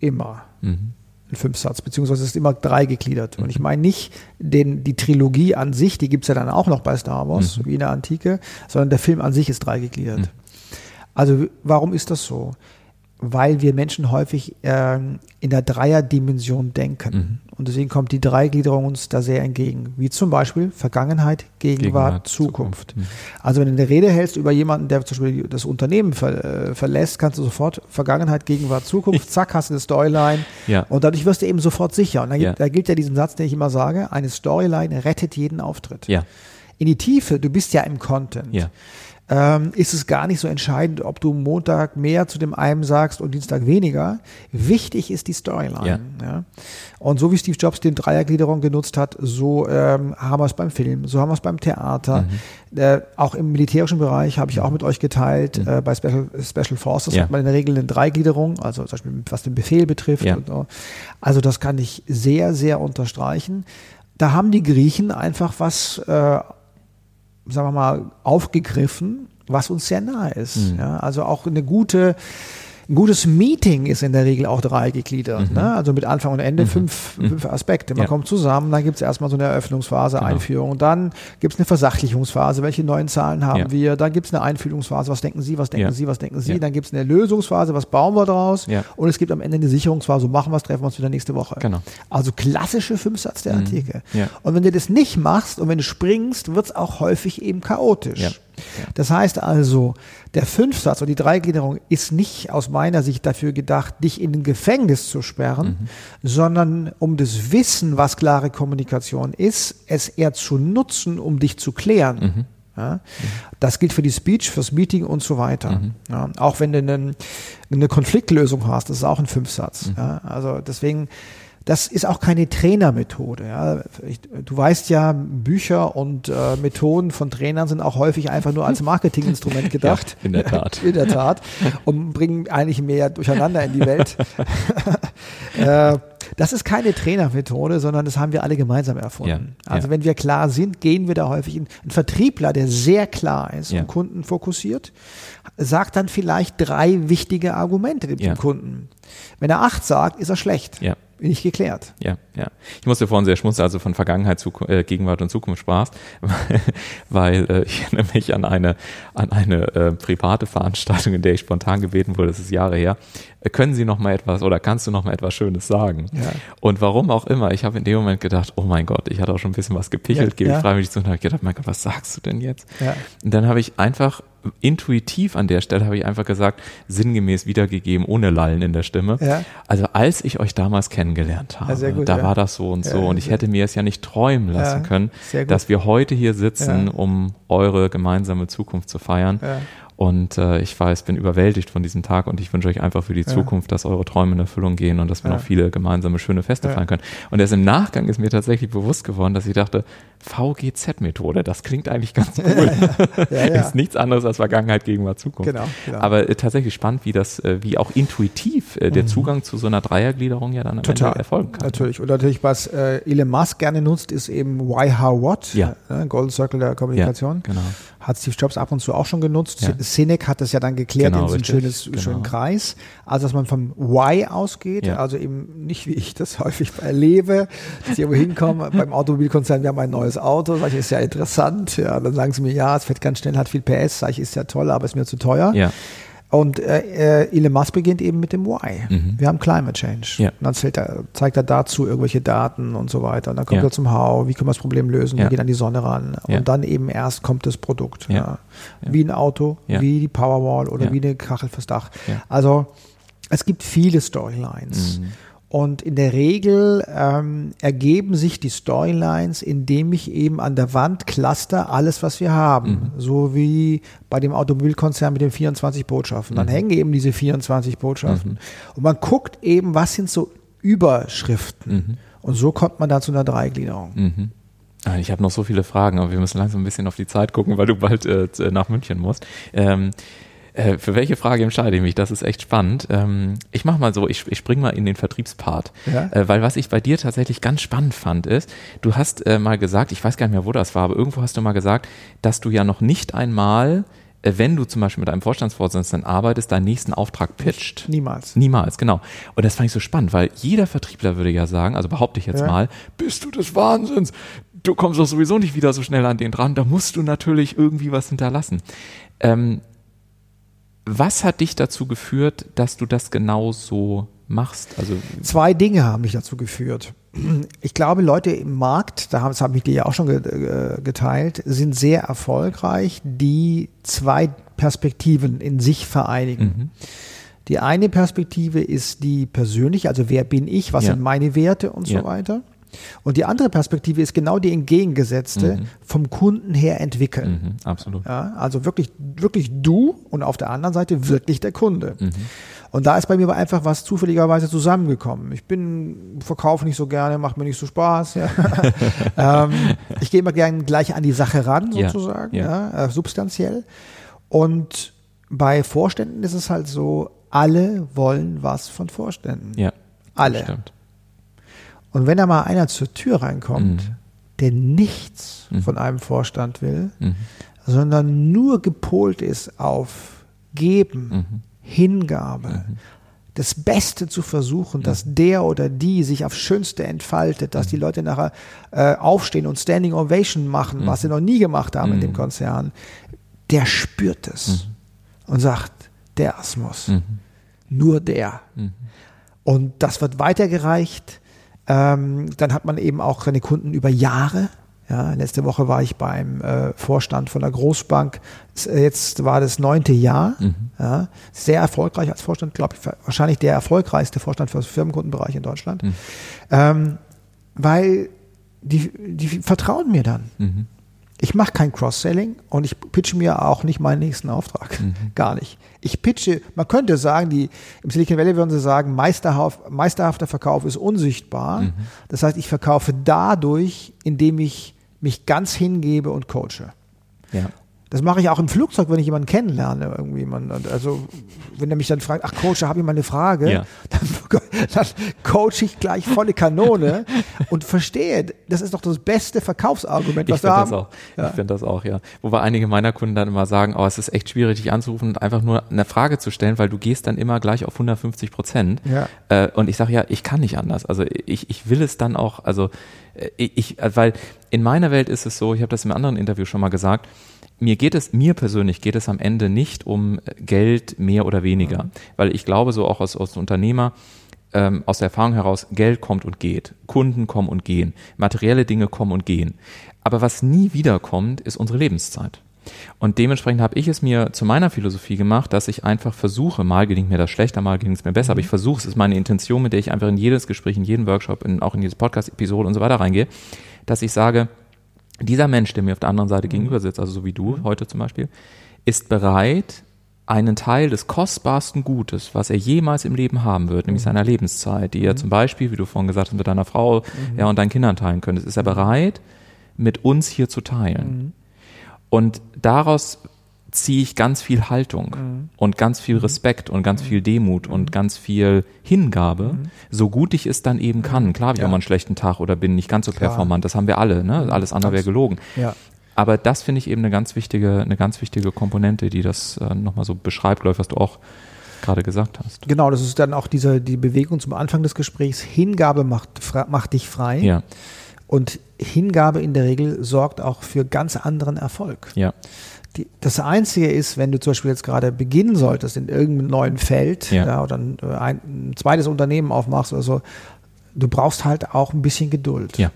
immer mhm. ein Fünfsatz, beziehungsweise es ist immer drei gegliedert. Mhm. Und ich mhm. meine nicht den, die Trilogie an sich, die gibt es ja dann auch noch bei Star Wars, mhm. wie in der Antike, sondern der Film an sich ist drei gegliedert. Mhm. Also warum ist das so? weil wir Menschen häufig äh, in der Dreierdimension denken. Und deswegen kommt die Dreigliederung uns da sehr entgegen. Wie zum Beispiel Vergangenheit, Gegenwart, Gegenwart Zukunft. Zukunft. Mhm. Also wenn du eine Rede hältst über jemanden, der zum Beispiel das Unternehmen ver äh, verlässt, kannst du sofort Vergangenheit, Gegenwart, Zukunft, zack, hast du eine Storyline. Ja. Und dadurch wirst du eben sofort sicher. Und da, ja. da gilt ja diesen Satz, den ich immer sage, eine Storyline rettet jeden Auftritt. Ja. In die Tiefe, du bist ja im Content. Ja ähm, ist es gar nicht so entscheidend, ob du Montag mehr zu dem einen sagst und Dienstag weniger. Wichtig ist die Storyline. Ja. ja. Und so wie Steve Jobs den Dreiergliederung genutzt hat, so ähm, haben wir es beim Film, so haben wir es beim Theater. Mhm. Äh, auch im militärischen Bereich habe ich auch mit euch geteilt. Mhm. Äh, bei Special, Special Forces ja. hat man in der Regel eine Dreigliederung, also zum Beispiel was den Befehl betrifft. Ja. So. Also das kann ich sehr, sehr unterstreichen. Da haben die Griechen einfach was äh, sagen wir mal, aufgegriffen, was uns sehr nahe ist. Mhm. Ja, also auch eine gute ein gutes Meeting ist in der Regel auch drei gegliedert. Mhm. Ne? Also mit Anfang und Ende mhm. fünf, mhm. fünf Aspekte. Man ja. kommt zusammen, dann gibt es erstmal so eine Eröffnungsphase, genau. Einführung, dann gibt es eine Versachlichungsphase, welche neuen Zahlen haben ja. wir, dann gibt es eine Einfühlungsphase, was denken Sie, was denken ja. Sie, was denken Sie, dann gibt es eine Lösungsphase, was bauen wir daraus und es gibt am Ende eine Sicherungsphase, so machen wir es, treffen wir uns wieder nächste Woche. Genau. Also klassische Fünfsatz der mhm. Antike. Und wenn du das nicht machst und wenn du springst, wird es auch häufig eben chaotisch. Das heißt also, der Fünfsatz oder die Dreigliederung ist nicht aus meiner Sicht dafür gedacht, dich in ein Gefängnis zu sperren, mhm. sondern um das Wissen, was klare Kommunikation ist, es eher zu nutzen, um dich zu klären. Mhm. Ja? Das gilt für die Speech, fürs Meeting und so weiter. Mhm. Ja? Auch wenn du eine, eine Konfliktlösung hast, das ist auch ein Fünfsatz. Mhm. Ja? Also deswegen, das ist auch keine Trainermethode. Ja? Ich, du weißt ja, Bücher und äh, Methoden von Trainern sind auch häufig einfach nur als Marketinginstrument gedacht. Ja, in der Tat. in der Tat. Und bringen eigentlich mehr durcheinander in die Welt. äh, das ist keine Trainermethode, sondern das haben wir alle gemeinsam erfunden. Ja, also ja. wenn wir klar sind, gehen wir da häufig in. Ein Vertriebler, der sehr klar ist Ja. und Kunden fokussiert, sagt dann vielleicht drei wichtige Argumente dem Kunden. Wenn er acht sagt, ist er schlecht. Ja. Nicht geklärt. Ja, ja. Ich musste vorhin sehr schmunzeln, also von Vergangenheit, Zuku äh, Gegenwart und Zukunft sprachst, weil äh, ich erinnere mich an eine, an eine äh, private Veranstaltung, in der ich spontan gebeten wurde, das ist Jahre her, äh, können Sie noch mal etwas oder kannst du noch mal etwas Schönes sagen? Ja. Und warum auch immer, ich habe in dem Moment gedacht, oh mein Gott, ich hatte auch schon ein bisschen was gepichelt, Ja, gebe ja. ich freiwillig zu und habe gedacht, mein Gott, was sagst du denn jetzt? Ja. Und dann habe ich einfach intuitiv an der Stelle habe ich einfach gesagt, sinngemäß wiedergegeben, ohne Lallen in der Stimme. Ja. Also als ich euch damals kennengelernt habe, Ja, gut, da ja. war das so und so und ich hätte mir es ja nicht träumen lassen können, dass wir heute hier sitzen, um eure gemeinsame Zukunft zu feiern. Ja. Und äh, ich weiß, bin überwältigt von diesem Tag und ich wünsche euch einfach für die Ja. Zukunft, dass eure Träume in Erfüllung gehen und dass wir Ja. noch viele gemeinsame schöne Feste Ja. feiern können. Und erst im Nachgang ist mir tatsächlich bewusst geworden, dass ich dachte, VGZ-Methode, das klingt eigentlich ganz cool. Ja, ja. ist nichts anderes als Vergangenheit, Gegenwart, Zukunft. Genau, genau. Aber äh, tatsächlich spannend, wie das, äh, wie auch intuitiv äh, der Zugang zu so einer Dreiergliederung ja dann am Mhm. Total. Ende erfolgen kann. Natürlich. Und natürlich, was äh, Elon Musk gerne nutzt, ist eben Why, How, What. Ja. Äh, Golden Circle der Kommunikation. Genau. Hat Steve Jobs ab und zu auch schon genutzt. Ja. Sinek hat das ja dann geklärt Genau, in so richtig. schönes, Genau. schönen Kreis. Also, dass man vom Why ausgeht, Ja. also eben nicht, wie ich das häufig erlebe, dass ich irgendwo hinkomme, beim Automobilkonzern, wir haben ein neues Auto, sag ich, ist ja interessant. Ja, dann sagen sie mir, ja, es fährt ganz schnell, hat viel PS, sag ich, ist ja toll, aber ist mir zu teuer. Ja. Und äh, äh, Elon Musk beginnt eben mit dem Why. Mhm. Wir haben Climate Change. Ja. Und dann zählt er, zeigt er dazu irgendwelche Daten und so weiter. Und dann kommt Ja. er zum How, wie können wir das Problem lösen, Ja. wir gehen an die Sonne ran. Ja. Und dann eben erst kommt das Produkt. Ja. Wie ein Auto, Ja. wie die Powerwall oder wie eine Kachel fürs Dach. Ja. Also es gibt viele Storylines. Mhm. Und in der Regel ähm, ergeben sich die Storylines, indem ich eben an der Wand cluster alles, was wir haben. Mhm. So wie bei dem Automobilkonzern mit den 24 Botschaften. Mhm. Dann hängen eben diese 24 Botschaften. Und man guckt eben, was sind so Überschriften. Und so kommt man da zu einer Dreigliederung. Mhm. Ah, Ich habe noch so viele Fragen, aber wir müssen langsam ein bisschen auf die Zeit gucken, weil du bald äh, nach München musst. Ähm, äh, für welche Frage entscheide ich mich? Das ist echt spannend. Ähm, ich mache mal so, ich, ich spring mal in den Vertriebspart. Ja. Äh, weil was ich bei dir tatsächlich ganz spannend fand, ist, du hast äh, mal gesagt, ich weiß gar nicht mehr, wo das war, aber irgendwo hast du mal gesagt, dass du ja noch nicht einmal, äh, wenn du zum Beispiel mit einem Vorstandsvorsitzenden arbeitest, deinen nächsten Auftrag pitcht. Niemals. Niemals, genau. Und das fand ich so spannend, weil jeder Vertriebler würde ja sagen, also behaupte ich jetzt Ja. mal, bist du des Wahnsinns? Du kommst doch sowieso nicht wieder so schnell an den dran, da musst du natürlich irgendwie was hinterlassen. Ähm, was hat dich dazu geführt, dass du das genau so machst? Also, Zwei Dinge haben mich dazu geführt. Ich glaube, Leute im Markt, da haben- das habe ich dir ja auch schon äh, geteilt, sind sehr erfolgreich, die zwei Perspektiven in sich vereinigen. Die eine Perspektive ist die persönliche, also wer bin ich, was Ja. sind meine Werte und Ja. so weiter. Und die andere Perspektive ist genau die entgegengesetzte, vom Kunden her entwickeln. mhm, absolut. Ja, also wirklich, wirklich du und auf der anderen Seite wirklich der Kunde. Mhm. Und da ist bei mir aber einfach was zufälligerweise zusammengekommen. Ich bin, verkaufe nicht so gerne, macht mir nicht so Spaß. Ja. ähm, ich gehe immer gerne gleich an die Sache ran, sozusagen, ja. ja. äh, substanziell. Und bei Vorständen ist es halt so, alle wollen was von Vorständen. Ja. Alle. das Stimmt. Und wenn da mal einer zur Tür reinkommt, Mhm. der nichts Mhm. von einem Vorstand will, Mhm. sondern nur gepolt ist auf Geben, Mhm. Hingabe, das Beste zu versuchen, dass der oder die sich aufs Schönste entfaltet, dass die Leute nachher äh, aufstehen und Standing Ovation machen, was sie noch nie gemacht haben in dem Konzern, der spürt es und sagt, der Asmus, Mhm. nur der. Und das wird weitergereicht. Ähm, dann hat man eben auch seine Kunden über Jahre. Ja, letzte Woche war ich beim äh, Vorstand von der Großbank. S- Jetzt war das neunte Jahr. Ja, sehr erfolgreich als Vorstand, glaube ich, wahrscheinlich der erfolgreichste Vorstand für den Firmenkundenbereich in Deutschland. Ähm, weil die, die vertrauen mir dann. Mhm. Ich mache kein Cross-Selling und ich pitche mir auch nicht meinen nächsten Auftrag. Mhm. Gar nicht. Ich pitche, man könnte sagen, die, im Silicon Valley würden sie sagen, meisterhaft, meisterhafter Verkauf ist unsichtbar. Mhm. Das heißt, ich verkaufe dadurch, indem ich mich ganz hingebe und coache. Ja. Das mache ich auch im Flugzeug, wenn ich jemanden kennenlerne. Irgendwie man, also wenn er mich dann fragt, ach Coach, da habe ich mal eine Frage, ja. dann, dann coach ich gleich volle Kanone und verstehe, das ist doch das beste Verkaufsargument, was ich wir haben. Das auch. Ja. Ich finde das auch, ja. Wobei einige meiner Kunden dann immer sagen, oh, es ist echt schwierig, dich anzurufen und einfach nur eine Frage zu stellen, weil du gehst dann immer gleich auf 150 Prozent. Ja. Äh, und ich sage ja, ich kann nicht anders. Also ich, ich will es dann auch, also ich, weil in meiner Welt ist es so, ich habe das im anderen Interview schon mal gesagt, mir geht es, mir persönlich geht es am Ende nicht um Geld mehr oder weniger, mhm. weil ich glaube so auch als, als Unternehmer, ähm, aus der Erfahrung heraus, Geld kommt und geht, Kunden kommen und gehen, materielle Dinge kommen und gehen. Aber was nie wiederkommt, ist unsere Lebenszeit. Und dementsprechend habe ich es mir zu meiner Philosophie gemacht, dass ich einfach versuche, mal gelingt mir das schlechter, mal gelingt es mir besser, mhm. aber ich versuche, es ist meine Intention, mit der ich einfach in jedes Gespräch, in jeden Workshop, in, auch in jedes Podcast-Episode und so weiter reingehe, dass ich sage, dieser Mensch, der mir auf der anderen Seite mhm. gegenüber sitzt, also so wie du mhm. heute zum Beispiel, ist bereit, einen Teil des kostbarsten Gutes, was er jemals im Leben haben wird, nämlich mhm. seiner Lebenszeit, die er mhm. zum Beispiel, wie du vorhin gesagt hast, mit deiner Frau mhm. ja, und deinen Kindern teilen könntest, ist er bereit, mit uns hier zu teilen. Und daraus ziehe ich ganz viel Haltung mhm. und ganz viel mhm. Respekt und ganz mhm. viel Demut und mhm. ganz viel Hingabe, mhm. so gut ich es dann eben kann. Klar habe ich ja. auch mal einen schlechten Tag oder bin nicht ganz so Klar. performant, das haben wir alle, ne? alles andere wäre gelogen. Ja. Aber das finde ich eben eine ganz wichtige, eine ganz wichtige Komponente, die das äh, nochmal so beschreibt, glaube ich, was du auch gerade gesagt hast. Genau, das ist dann auch diese, die Bewegung zum Anfang des Gesprächs. Hingabe macht, macht dich frei. Ja. Und Hingabe in der Regel sorgt auch für ganz anderen Erfolg. Ja. Die, das Einzige ist, wenn du zum Beispiel jetzt gerade beginnen solltest in irgendeinem neuen Feld ja. Ja, oder ein, ein, ein, zweites Unternehmen aufmachst oder so, du brauchst halt auch ein bisschen Geduld. Ja.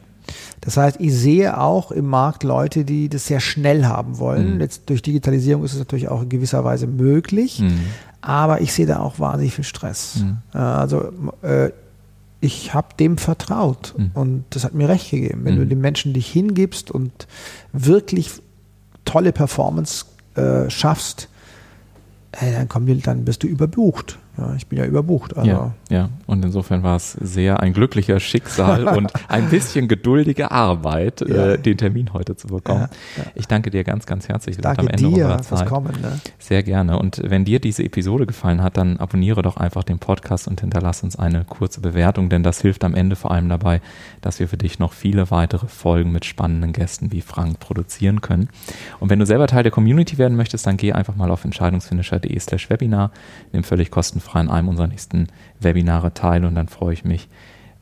Das heißt, ich sehe auch im Markt Leute, die das sehr schnell haben wollen. Mhm. Jetzt durch Digitalisierung ist es natürlich auch in gewisser Weise möglich, mhm. aber ich sehe da auch wahnsinnig viel Stress. Mhm. Äh, also äh, ich habe dem vertraut mhm. und das hat mir recht gegeben. Wenn du mhm. den Menschen dich hingibst und wirklich tolle Performance äh, schaffst, äh, dann, komm, dann bist du überbucht. Ja, ich bin ja überbucht. Also. Ja, ja, und insofern war es sehr ein glücklicher Schicksal und ein bisschen geduldige Arbeit, ja. äh, den Termin heute zu bekommen. Ja, ja. Ich danke dir ganz, ganz herzlich. Danke am Ende dir fürs Kommen. Ne? Sehr gerne. Und wenn dir diese Episode gefallen hat, dann abonniere doch einfach den Podcast und hinterlass uns eine kurze Bewertung, denn das hilft am Ende vor allem dabei, dass wir für dich noch viele weitere Folgen mit spannenden Gästen wie Frank produzieren können. Und wenn du selber Teil der Community werden möchtest, dann geh einfach mal auf entscheidungsfinisher.de slash Webinar, nimm völlig kostenfrei kostenfrei an einem unserer nächsten Webinare teil und dann freue ich mich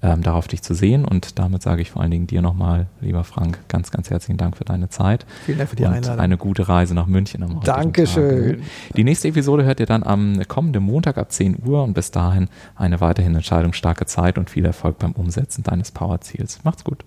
ähm, darauf, dich zu sehen. Und damit sage ich vor allen Dingen dir nochmal, lieber Frank, ganz, ganz herzlichen Dank für deine Zeit. Vielen Dank für die Einladung. Eine gute Reise nach München am Dankeschön. Tag. Die nächste Episode hört ihr dann am kommenden Montag ab 10 Uhr und bis dahin eine weiterhin entscheidungsstarke Zeit und viel Erfolg beim Umsetzen deines Powerziels. Macht's gut.